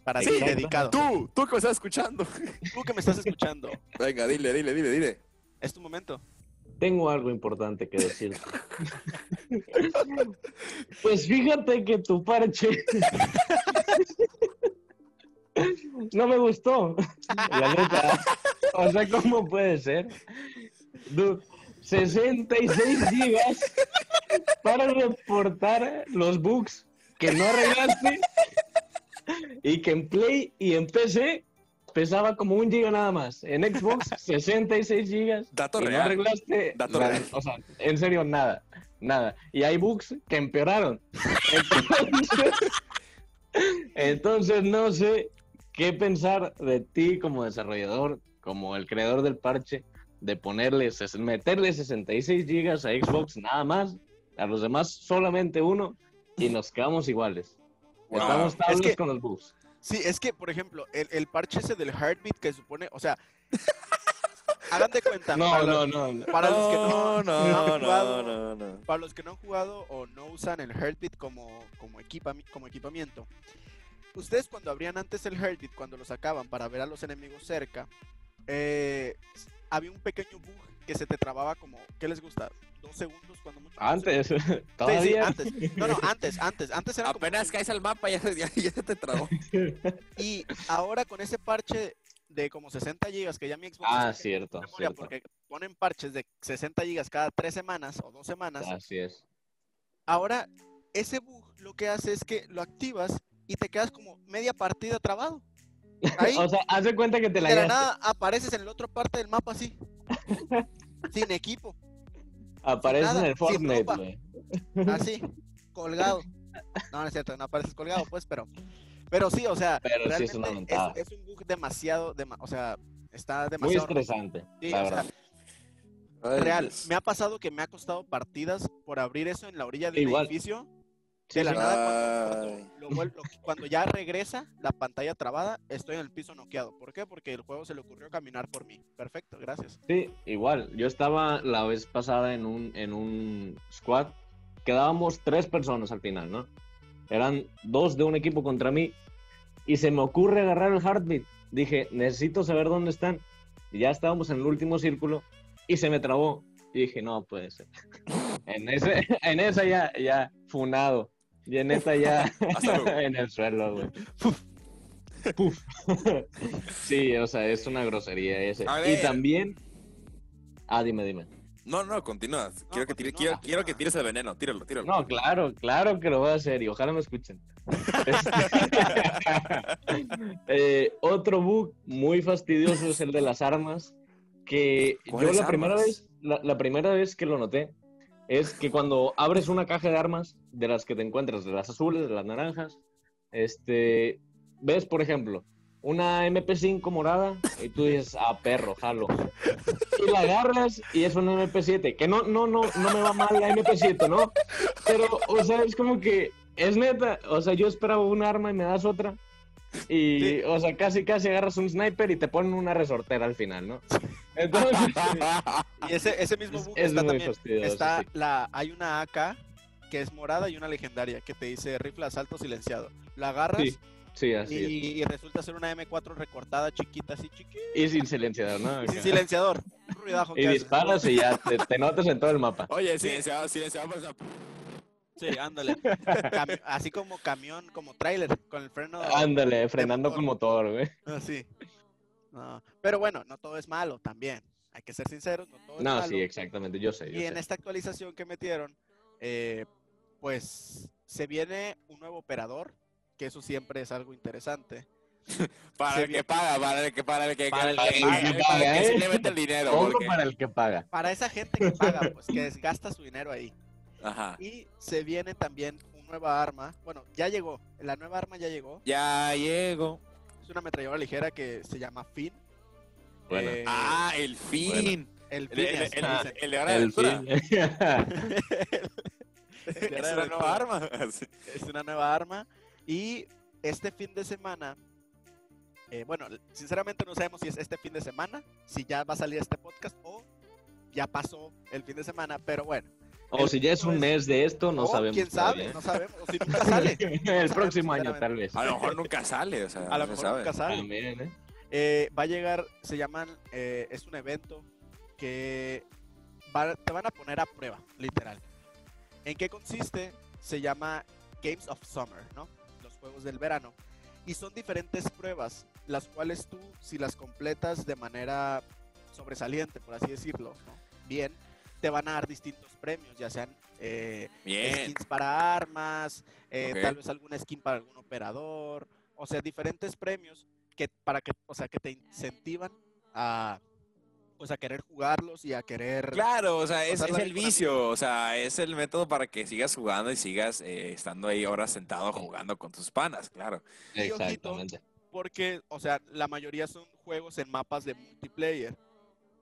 Para Sí, ti, dedicado. Tú, tú que me estás escuchando. Tú que me estás escuchando, Venga, dile, dile, dile, dile. es tu momento. Tengo algo importante que decirte. Pues fíjate que tu parche no me gustó. La neta. O sea, ¿cómo puede ser? Dude, 66 gigas para reportar los bugs que no arreglaste y que en Play y en PC pesaba como un giga nada más. En Xbox 66 gigas. Dato y no real. arreglaste. Dato nada. real. O sea, en serio, nada. Nada. Y hay bugs que empeoraron. Entonces, entonces no sé qué pensar de ti como desarrollador, como el creador del parche, de ponerle, meterle 66 gigas a Xbox nada más, a los demás solamente uno, y nos quedamos iguales. Wow. Estamos tablas que- con los bugs. Sí, es que, por ejemplo, el, el parche ese del heartbeat que supone, o sea, hagan de cuenta. No, para, no, los, no. no. para los que no, no, no no, han jugado, no, no. para los que no han jugado o no usan el heartbeat como, como, equipami- como equipamiento, ustedes cuando abrían antes el heartbeat, cuando lo sacaban para ver a los enemigos cerca, eh, había un pequeño bug que se te trababa como, ¿qué les gusta? ¿Dos segundos cuando mucho? Antes, Sí, sí, todavía. antes. No, no, antes, antes. Antes era como Apenas caes al mapa ya, ya, ya se te trabó. Y ahora con ese parche de como 60 gigas que ya mi Xbox Ah, cierto, memoria, cierto. porque ponen parches de 60 gigas cada tres semanas o dos semanas. Así es. Ahora ese bug lo que hace es que lo activas y te quedas como media partida trabado. Ahí O sea, haz de cuenta que te la de la nada apareces en la otra parte del mapa así. sin equipo, Aparece en el Fortnite, güey. así, colgado. No, no es cierto, no apareces colgado, pues, pero pero sí, o sea, Pero sí es una ventaja. es, un bug demasiado, dema- o sea, está Muy demasiado estresante, Sí, la o sea, verdad. Ay, real. Me ha pasado que me ha costado partidas por abrir eso en la orilla de un Igual. edificio. Sí, De la nada, cuando, Ay. cuando lo vuelvo- cuando ya regresa la pantalla trabada, estoy en el piso noqueado. ¿Por qué? Porque el juego se le ocurrió caminar por mí. Perfecto, gracias. Sí, igual. Yo estaba la vez pasada en un, en un squad. Quedábamos tres personas al final, ¿no? Eran dos de un equipo contra mí. Y se me ocurre agarrar el heartbeat. Dije, necesito saber dónde están. Y ya estábamos en el último círculo. Y se me trabó. Y dije, no puede ser. En, ese, en esa ya, ya, funado. Y en esta ya, en el suelo, güey. Puf. sí, o sea, es una grosería ese. Y también. Ah, dime, dime. No, no, continúa. Quiero, que tire- quiero, que tires el veneno. Tíralo, tíralo. No, claro, claro que lo voy a hacer y ojalá me escuchen. Eh, otro bug muy fastidioso es el de las armas. Que yo ¿Cuáles la primera vez, la, la primera vez que lo noté es que cuando abres una caja de armas de las que te encuentras, de las azules, de las naranjas, este, ves, por ejemplo, una MP5 morada y tú dices, ah, perro, jalo. Y la agarras y es una MP7, que no, no, no, no me va mal la MP7, ¿no? Pero, o sea, es como que, es neta, o sea, yo esperaba un arma y me das otra. Y, Sí. o sea, casi, casi agarras un sniper y te ponen una resortera al final, ¿no? Entonces, Y ese, ese mismo es está muy también. fastidioso, Está sí. la, hay una AK que es morada y una legendaria que te dice rifle asalto silenciado. La agarras sí, sí, y, así es. y resulta ser una M4 recortada, chiquita, así chiquita. Y sin silenciador, ¿no? Y sin silenciador. Un ruidajo Y disparas y ya te, te notas en todo el mapa. Oye, silenciado, silenciado. pues, Sí, ándale. Así como camión, como tráiler, con el freno. Ándale, frenando con motor, güey. Así. No, Pero bueno, no todo es malo también. Hay que ser sinceros, no todo es No, malo. sí, exactamente, yo sé. Yo Y en sé. esta actualización que metieron, eh, pues se viene un nuevo operador, que eso siempre es algo interesante. Para el que paga, para el que para el que, Para el que paga, que, paga, para el que ¿eh? sí le mete el dinero. Porque- para el que paga. Para esa gente que paga, pues que gasta su dinero ahí. Ajá. Y se viene también una nueva arma. Bueno, ya llegó. La nueva arma ya llegó. Ya llego. Una ametralladora ligera que se llama Finn. Bueno. Eh, Ah, el fin. el El, Finn. el, de ahora El de Es una nueva arma. Es una nueva arma. Y este fin de semana, eh, bueno, sinceramente no sabemos si es este fin de semana, si ya va a salir este podcast o ya pasó el fin de semana, pero bueno. O El si ya es un mes de esto, no o sabemos. ¿Quién sabe? todavía. No sabemos. O si nunca sale. El sabemos, próximo año, tal vez. A lo mejor nunca sale, o sea, A lo mejor sabe. nunca sale. También, ¿eh? Eh, va a llegar, se llaman, eh, es un evento que va- te van a poner a prueba, literal. ¿En qué consiste? Se llama Games of Summer, ¿no? Los juegos del verano. Y son diferentes pruebas, las cuales tú, si las completas de manera sobresaliente, por así decirlo, ¿no? bien, te van a dar distintos premios, ya sean eh, Bien. skins para armas, eh, tal vez alguna skin para algún operador, o sea, diferentes premios que para que, o sea, que te incentivan a, pues, a querer jugarlos y a querer. Claro, o sea, es, es el vicio, o sea, es el método para que sigas jugando y sigas eh, estando ahí horas sentado jugando con tus panas, claro. Y ojito, Exactamente. Porque, o sea, la mayoría son juegos en mapas de multiplayer.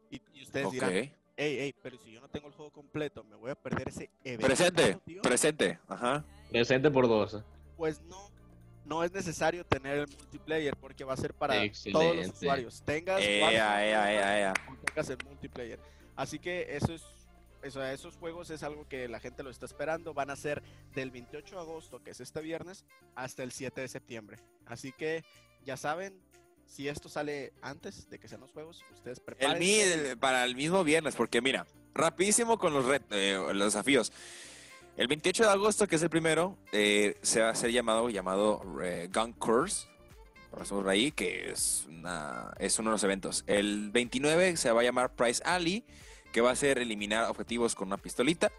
Y, y ustedes dirán, hey, hey, pero si yo no tengo el juego completo, me voy a perder ese evento. Presente, tío?". presente, ajá. Presente por dos. ¿eh? Pues no, no es necesario tener el multiplayer porque va a ser para todos los Excelente. usuarios. Tengas Ea, ea, ea, tengas el multiplayer. Así que eso es, eso, esos juegos es algo que la gente lo está esperando. Van a ser del 28 de agosto, que es este viernes, hasta el 7 de septiembre. Así que ya saben, si esto sale antes de que sean los juegos, ustedes El, preparen. mi- el- para el mismo viernes, porque mira, rapidísimo con los, ret- eh, los desafíos. El 28 de agosto, que es el primero, eh, se va a ser llamado, llamado eh, Gun Course, por ahí, que es, una, es uno de los eventos. El 29 se va a llamar Price Alley, que va a ser eliminar objetivos con una pistolita.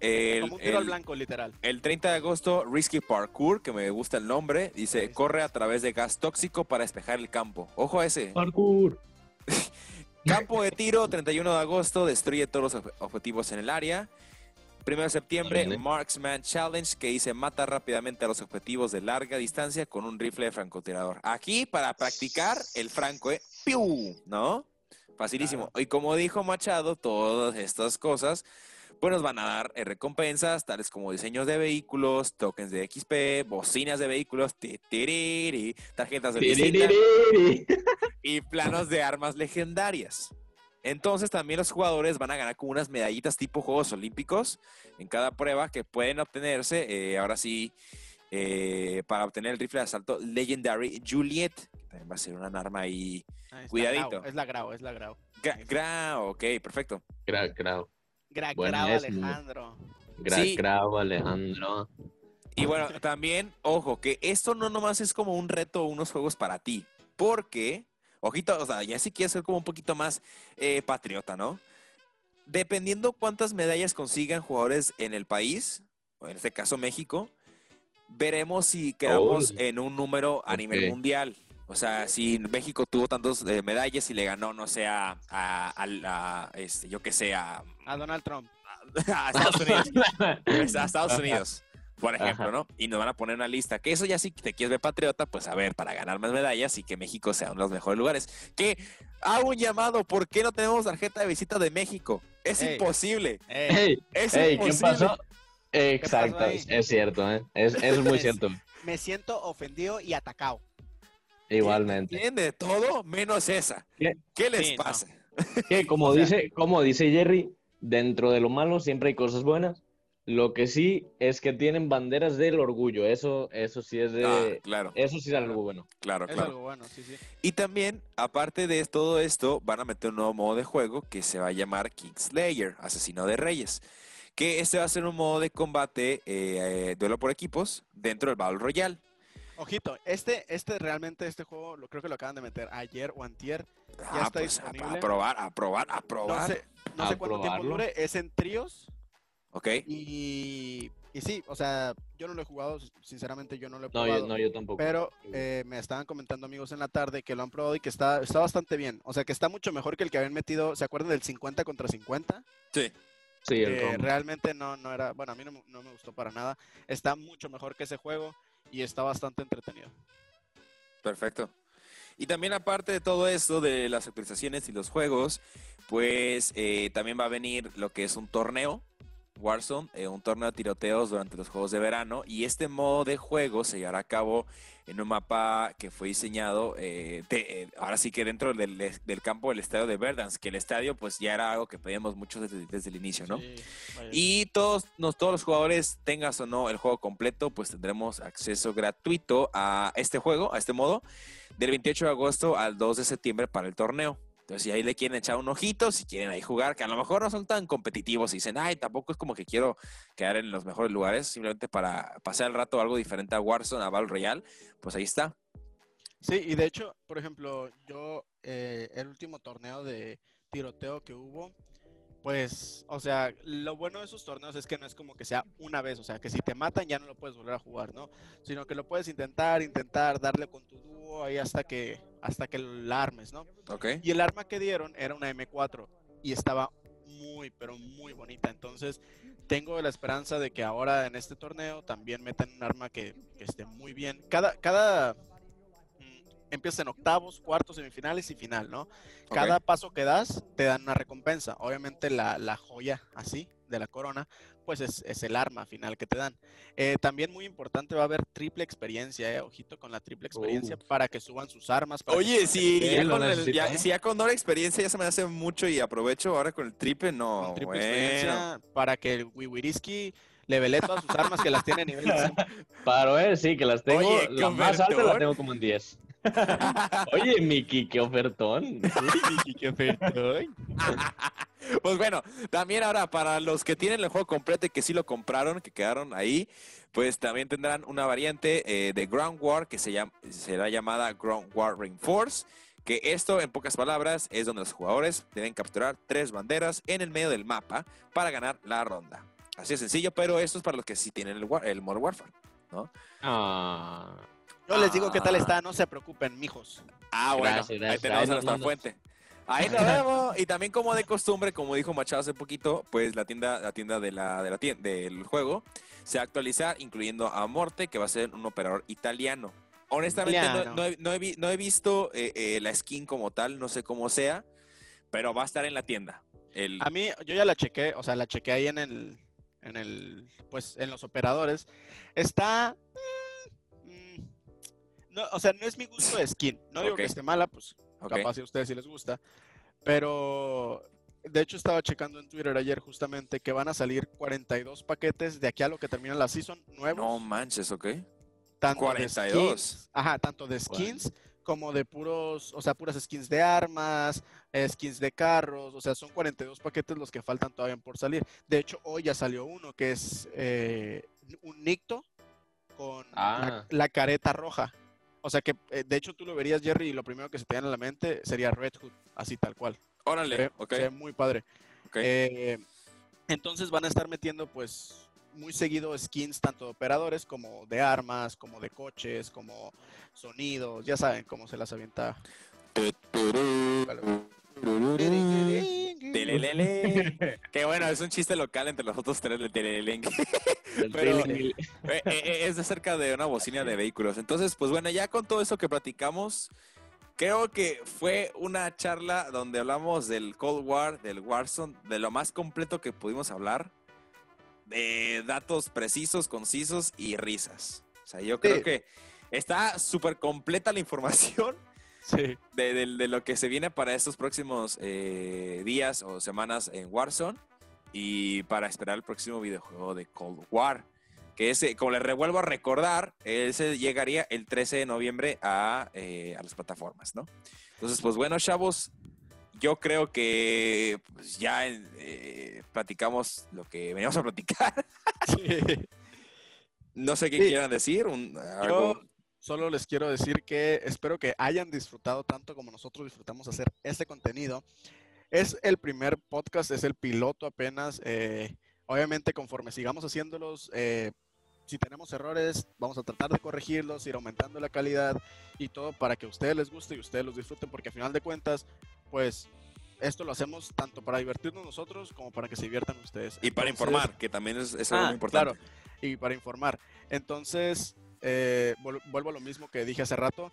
El, Como un tiro al blanco, literal. el 30 de agosto, Risky Parkour, que me gusta el nombre, dice, Sí. corre a través de gas tóxico para despejar el campo. Ojo a ese. Parkour. Campo de tiro, 31 de agosto, destruye todos los ob- objetivos en el área. 1 de septiembre, ¿eh? Marksman Challenge, que dice mata rápidamente a los objetivos de larga distancia con un rifle de francotirador. Aquí para practicar el franco, ¿eh? ¡Piu! ¿No? Facilísimo. Y como dijo Machado, todas estas cosas, pues nos van a dar eh, recompensas, tales como diseños de vehículos, tokens de XP, bocinas de vehículos, titiriri, tarjetas de visita y planos de armas legendarias. Entonces también los jugadores van a ganar como unas medallitas tipo Juegos Olímpicos en cada prueba que pueden obtenerse, eh, ahora sí, eh, para obtener el rifle de asalto Legendary Juliet, que también va a ser una arma ahí. Cuidadito. Grau, Es la Grau, es la Grau. Gra, gra- ok, perfecto. Gra- grau. Gra, Bueno, Alejandro. Gra- Sí. Alejandro. Y bueno, también, ojo, que esto no nomás es como un reto o unos juegos para ti, porque, ojito, o sea, ya si quieres ser como un poquito más eh, patriota, ¿no? Dependiendo cuántas medallas consigan jugadores en el país, o en este caso México, veremos si quedamos Oh. en un número a nivel mundial. O sea, si México tuvo tantas medallas y le ganó, no sé, a, a- a la- este, yo que sé, a, A Donald Trump. a Estados Unidos pues, a Estados. Unidos, por ejemplo, Ajá. ¿no? Y nos van a poner una lista. Que eso ya si te quieres ver patriota, pues a ver, para ganar más medallas y que México sea uno de los mejores lugares. Que hago un llamado, ¿por qué no tenemos tarjeta de visita de México? Es Ey. imposible. Ey, Es ey, ¿qué imposible. pasó? Exacto, pasó es, cierto, ¿eh? es, es muy cierto. me siento ofendido y atacado. Igualmente. Tienen de todo menos esa. ¿Qué? ¿Qué les Sí, no. pasa? Que como O sea- dice, como dice Jerry, dentro de lo malo siempre hay cosas buenas. Lo que sí es que tienen banderas del orgullo. Eso, eso sí es de, Ah, claro, eso sí es algo bueno. claro, Es claro. algo bueno, sí, sí. Y también, aparte de todo esto, van a meter un nuevo modo de juego que se va a llamar Kingslayer, Asesino de Reyes. Que este va a ser un modo de combate, eh, eh, duelo por equipos, dentro del Battle Royale. Ojito, este, este realmente, este juego, lo creo que lo acaban de meter ayer o antier. Ah, está pues a, a disponible. probar, a probar, a No probar. sé, no sé cuánto tiempo dure, es en tríos. Ok, Y, y sí, o sea, yo no lo he jugado, sinceramente yo no lo he No, probado. yo, no, yo tampoco. Pero eh, me estaban comentando amigos en la tarde que lo han probado y que está, está bastante bien. O sea, que está mucho mejor que el que habían metido. ¿Se acuerdan del 50 contra 50? sí. sí, el Que combo. realmente no, no era. Bueno, a mí no, me- no me gustó para nada. Está mucho mejor que ese juego y está bastante entretenido. Perfecto. Y también aparte de todo esto, de las actualizaciones y los juegos, pues eh, también va a venir lo que es un torneo, Warzone, eh, un torneo de tiroteos durante los Juegos de Verano. Y este modo de juego se llevará a cabo en un mapa que fue diseñado, eh, de- eh, ahora sí que dentro del, del campo del estadio de Verdansk, que el estadio pues ya era algo que pedíamos mucho desde, desde el inicio, ¿no? Sí. Y todos, nos, todos los jugadores, tengas o no el juego completo, pues tendremos acceso gratuito a este juego, a este modo, del 28 de agosto al 2 de septiembre para el torneo. Entonces, si ahí le quieren echar un ojito, si quieren ahí jugar, que a lo mejor no son tan competitivos y dicen, ay, tampoco es como que quiero quedar en los mejores lugares, simplemente para pasar el rato algo diferente a Warzone, a Battle Royale, pues ahí está. Sí, y de hecho, por ejemplo, yo, eh, el último torneo de tiroteo que hubo, pues, o sea, lo bueno de esos torneos es que no es como que sea una vez, o sea, que si te matan ya no lo puedes volver a jugar, ¿no? Sino que lo puedes intentar, intentar, darle con tu dúo ahí hasta que, hasta que lo armes, ¿no? Ok. Y el arma que dieron era una M4 y estaba muy, pero muy bonita. Entonces, tengo la esperanza de que ahora en este torneo también metan un arma que, que esté muy bien. Cada, cada mm, empieza en octavos, cuartos, semifinales y final, ¿no? Cada paso que das te dan una recompensa. Obviamente la, la joya así de la corona, pues es, es el arma final que te dan. Eh, también muy importante va a haber triple experiencia, eh, ojito con la triple experiencia Uh. para que suban sus armas. Oye, si el ya, con el, necesito, ya- si ya con doble experiencia ya se me hace mucho y aprovecho ahora con el triple, no. con triple bueno. experiencia para que el Wiwiriski levele todas sus armas que las tiene a nivel de cien. Para ver, sí, que las tengo. Oye, la más alta la tengo como en 10. Oye, Miki, qué ofertón. Pues bueno, también ahora para los que tienen el juego completo y que sí lo compraron, que quedaron ahí, pues también tendrán una variante eh, de Ground War que se llama, será llamada Ground War Reinforce. Que esto, en pocas palabras, es donde los jugadores deben capturar tres banderas en el medio del mapa para ganar la ronda. Así de sencillo, pero esto es para los que sí tienen el, war- el Modern Warfare. Ah, Yo les digo qué tal está, no se preocupen, mijos. Ah, bueno, Gracias, ahí tenemos Ahí a nuestra fuente. Ahí nos vemos. Y también como de costumbre, como dijo Machado hace poquito, pues la tienda, la tienda de la, de la tienda, del juego se va a actualizar, incluyendo a Morte, que va a ser un operador italiano. Honestamente, no, Italiano. no he, no he vi- no he visto eh, eh, la skin como tal, no sé cómo sea, pero va a estar en la tienda. El, A mí, yo ya la chequé, o sea, la chequé ahí en el, en el, pues, en los operadores. Está, mm, no, o sea, no es mi gusto de skin. No digo Ok. que esté mala, pues, ok. capaz si a ustedes sí les gusta. Pero, de hecho, estaba checando en Twitter ayer justamente que van a salir 42 paquetes de aquí a lo que termina la season nuevos. No manches, ok. tanto de 42. skins, ajá, tanto de skins como de puros, o sea, puras skins de armas, eh, skins de carros, o sea, son 42 paquetes los que faltan todavía por salir. De hecho, hoy ya salió uno que es eh, un Nicto con la, Ah. la careta roja. O sea que, eh, de hecho, tú lo verías, Jerry, y lo primero que se te viene a la mente sería Red Hood, así tal cual. Se Órale, ve- ok. se ve muy padre. ok. Eh, entonces van a estar metiendo pues muy seguido skins tanto de operadores como de armas, como de coches, como sonidos, ya saben cómo se las avienta. Que bueno, es un chiste local entre los otros tres de Pero- feeling- Eh, eh, eh, es acerca de una bocina de vehículos. Entonces, pues bueno, ya con todo eso que platicamos, creo que fue una charla donde hablamos del Cold War, del Warzone, de lo más completo que pudimos hablar, de datos precisos, concisos y risas. O sea, yo creo Sí. que está súper completa la información Sí. de, de- de lo que se viene para estos próximos eh, días o semanas en Warzone y para esperar el próximo videojuego de Cold War. Que ese, como les revuelvo a recordar, ese llegaría el 13 de noviembre a, eh, a las plataformas, ¿no? Entonces, pues bueno, chavos, yo creo que pues, ya eh, platicamos lo que veníamos a platicar. Sí. No sé qué Sí. quieran decir. Un, algo- Yo solo les quiero decir que espero que hayan disfrutado tanto como nosotros disfrutamos hacer este contenido. Es el primer podcast, es el piloto apenas. eh, obviamente, conforme sigamos haciéndolos, eh, si tenemos errores, vamos a tratar de corregirlos, ir aumentando la calidad y todo para que a ustedes les guste y ustedes los disfruten, porque a final de cuentas, pues esto lo hacemos tanto para divertirnos nosotros como para que se diviertan ustedes. y para informar, que también es, es algo Ah, muy importante. claro, y para informar. Entonces, eh, vuelvo a lo mismo que dije hace rato.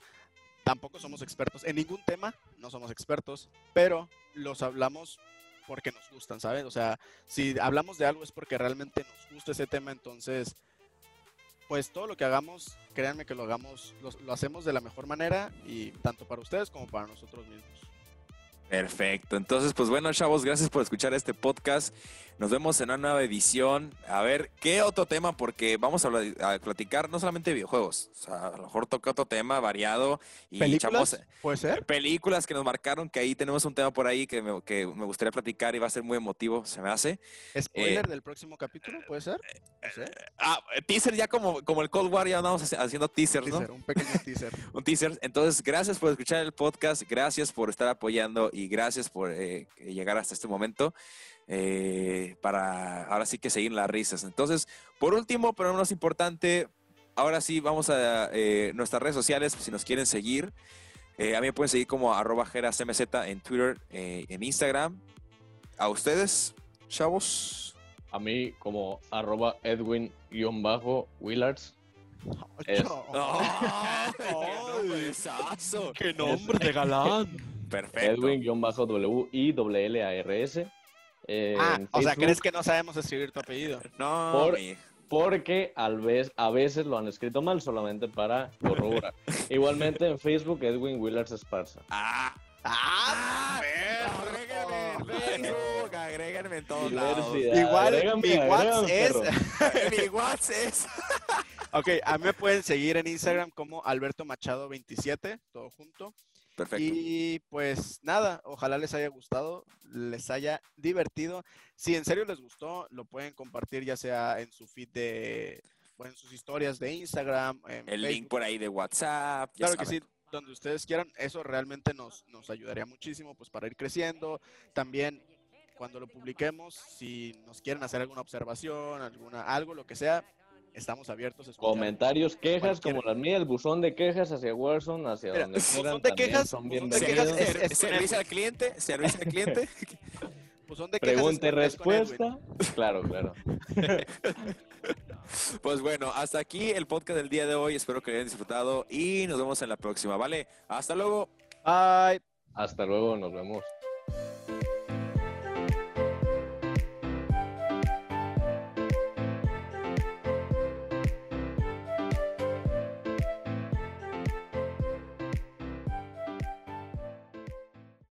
Tampoco somos expertos en ningún tema, no somos expertos, pero los hablamos porque nos gustan, ¿sabes? O sea, si hablamos de algo es porque realmente nos gusta ese tema, entonces, pues todo lo que hagamos, créanme que lo hagamos, lo, lo hacemos de la mejor manera y tanto para ustedes como para nosotros mismos. Perfecto. Entonces, pues bueno, chavos, gracias por escuchar este podcast. Nos vemos en una nueva edición. A ver, ¿qué otro tema? Porque vamos a, platicar no solamente de videojuegos. O sea, a lo mejor toca otro tema variado. Y ¿Películas? echamos ¿Puede ser? películas que nos marcaron, que ahí tenemos un tema por ahí que me, que me gustaría platicar y va a ser muy emotivo, se me hace. ¿Spoiler del próximo capítulo? ¿Puede ser? Sé. Ah, teaser ya como, como el Cold War, ya andamos haci- haciendo teasers, ¿no? Teaser, un pequeño teaser. un teaser. Entonces, gracias por escuchar el podcast, gracias por estar apoyando y gracias por eh, llegar hasta este momento. Eh, para ahora sí que seguir las risas. Entonces, por último, pero no menos importante, ahora sí vamos a eh, nuestras redes sociales, si nos quieren seguir. Eh, a mí me pueden seguir como arroba jerasmz en Twitter, eh, en Instagram. A ustedes, chavos. A mí como arroba Edwin-Willards. Es-. ¡Qué nombre de galán! Perfecto. Edwin-W-I-L-L-A-R-S. Eh, Ah, o sea, ¿crees que no sabemos escribir tu apellido? No, Por- Porque al vez, a veces lo han escrito mal solamente para corroborar. Igualmente en Facebook, Edwin Willards Esparza. ¡Ah! ¡Ah! Agréguenme en Facebook, agréguenme en todos lados. Igual Agrégame, mi WhatsApp es... Mi WhatsApp es. ok, a mí me pueden seguir en Instagram como Alberto Machado 27, todo junto. Perfecto. Y pues nada, ojalá les haya gustado, les haya divertido. Si en serio les gustó, lo pueden compartir ya sea en su feed de, o en sus historias de Instagram, en El Facebook. link por ahí de WhatsApp. Claro que sí, donde ustedes quieran, eso realmente nos, nos ayudaría muchísimo pues para ir creciendo. También cuando lo publiquemos, si nos quieren hacer alguna observación, alguna, algo, lo que sea, estamos abiertos a escuchar. Comentarios, quejas Cualquier- como las mías, el buzón de quejas hacia Warzone, hacia Mira, donde quieran, buzón de también quejas- son buzón de quejas es- es servicio al cliente, servicio al cliente. Son de quejas, Pregunta y respuesta. Claro, claro. Pues bueno, hasta aquí el podcast del día de hoy. Espero que lo hayan disfrutado y nos vemos en la próxima, ¿vale? Hasta luego. Bye. Hasta luego, nos vemos.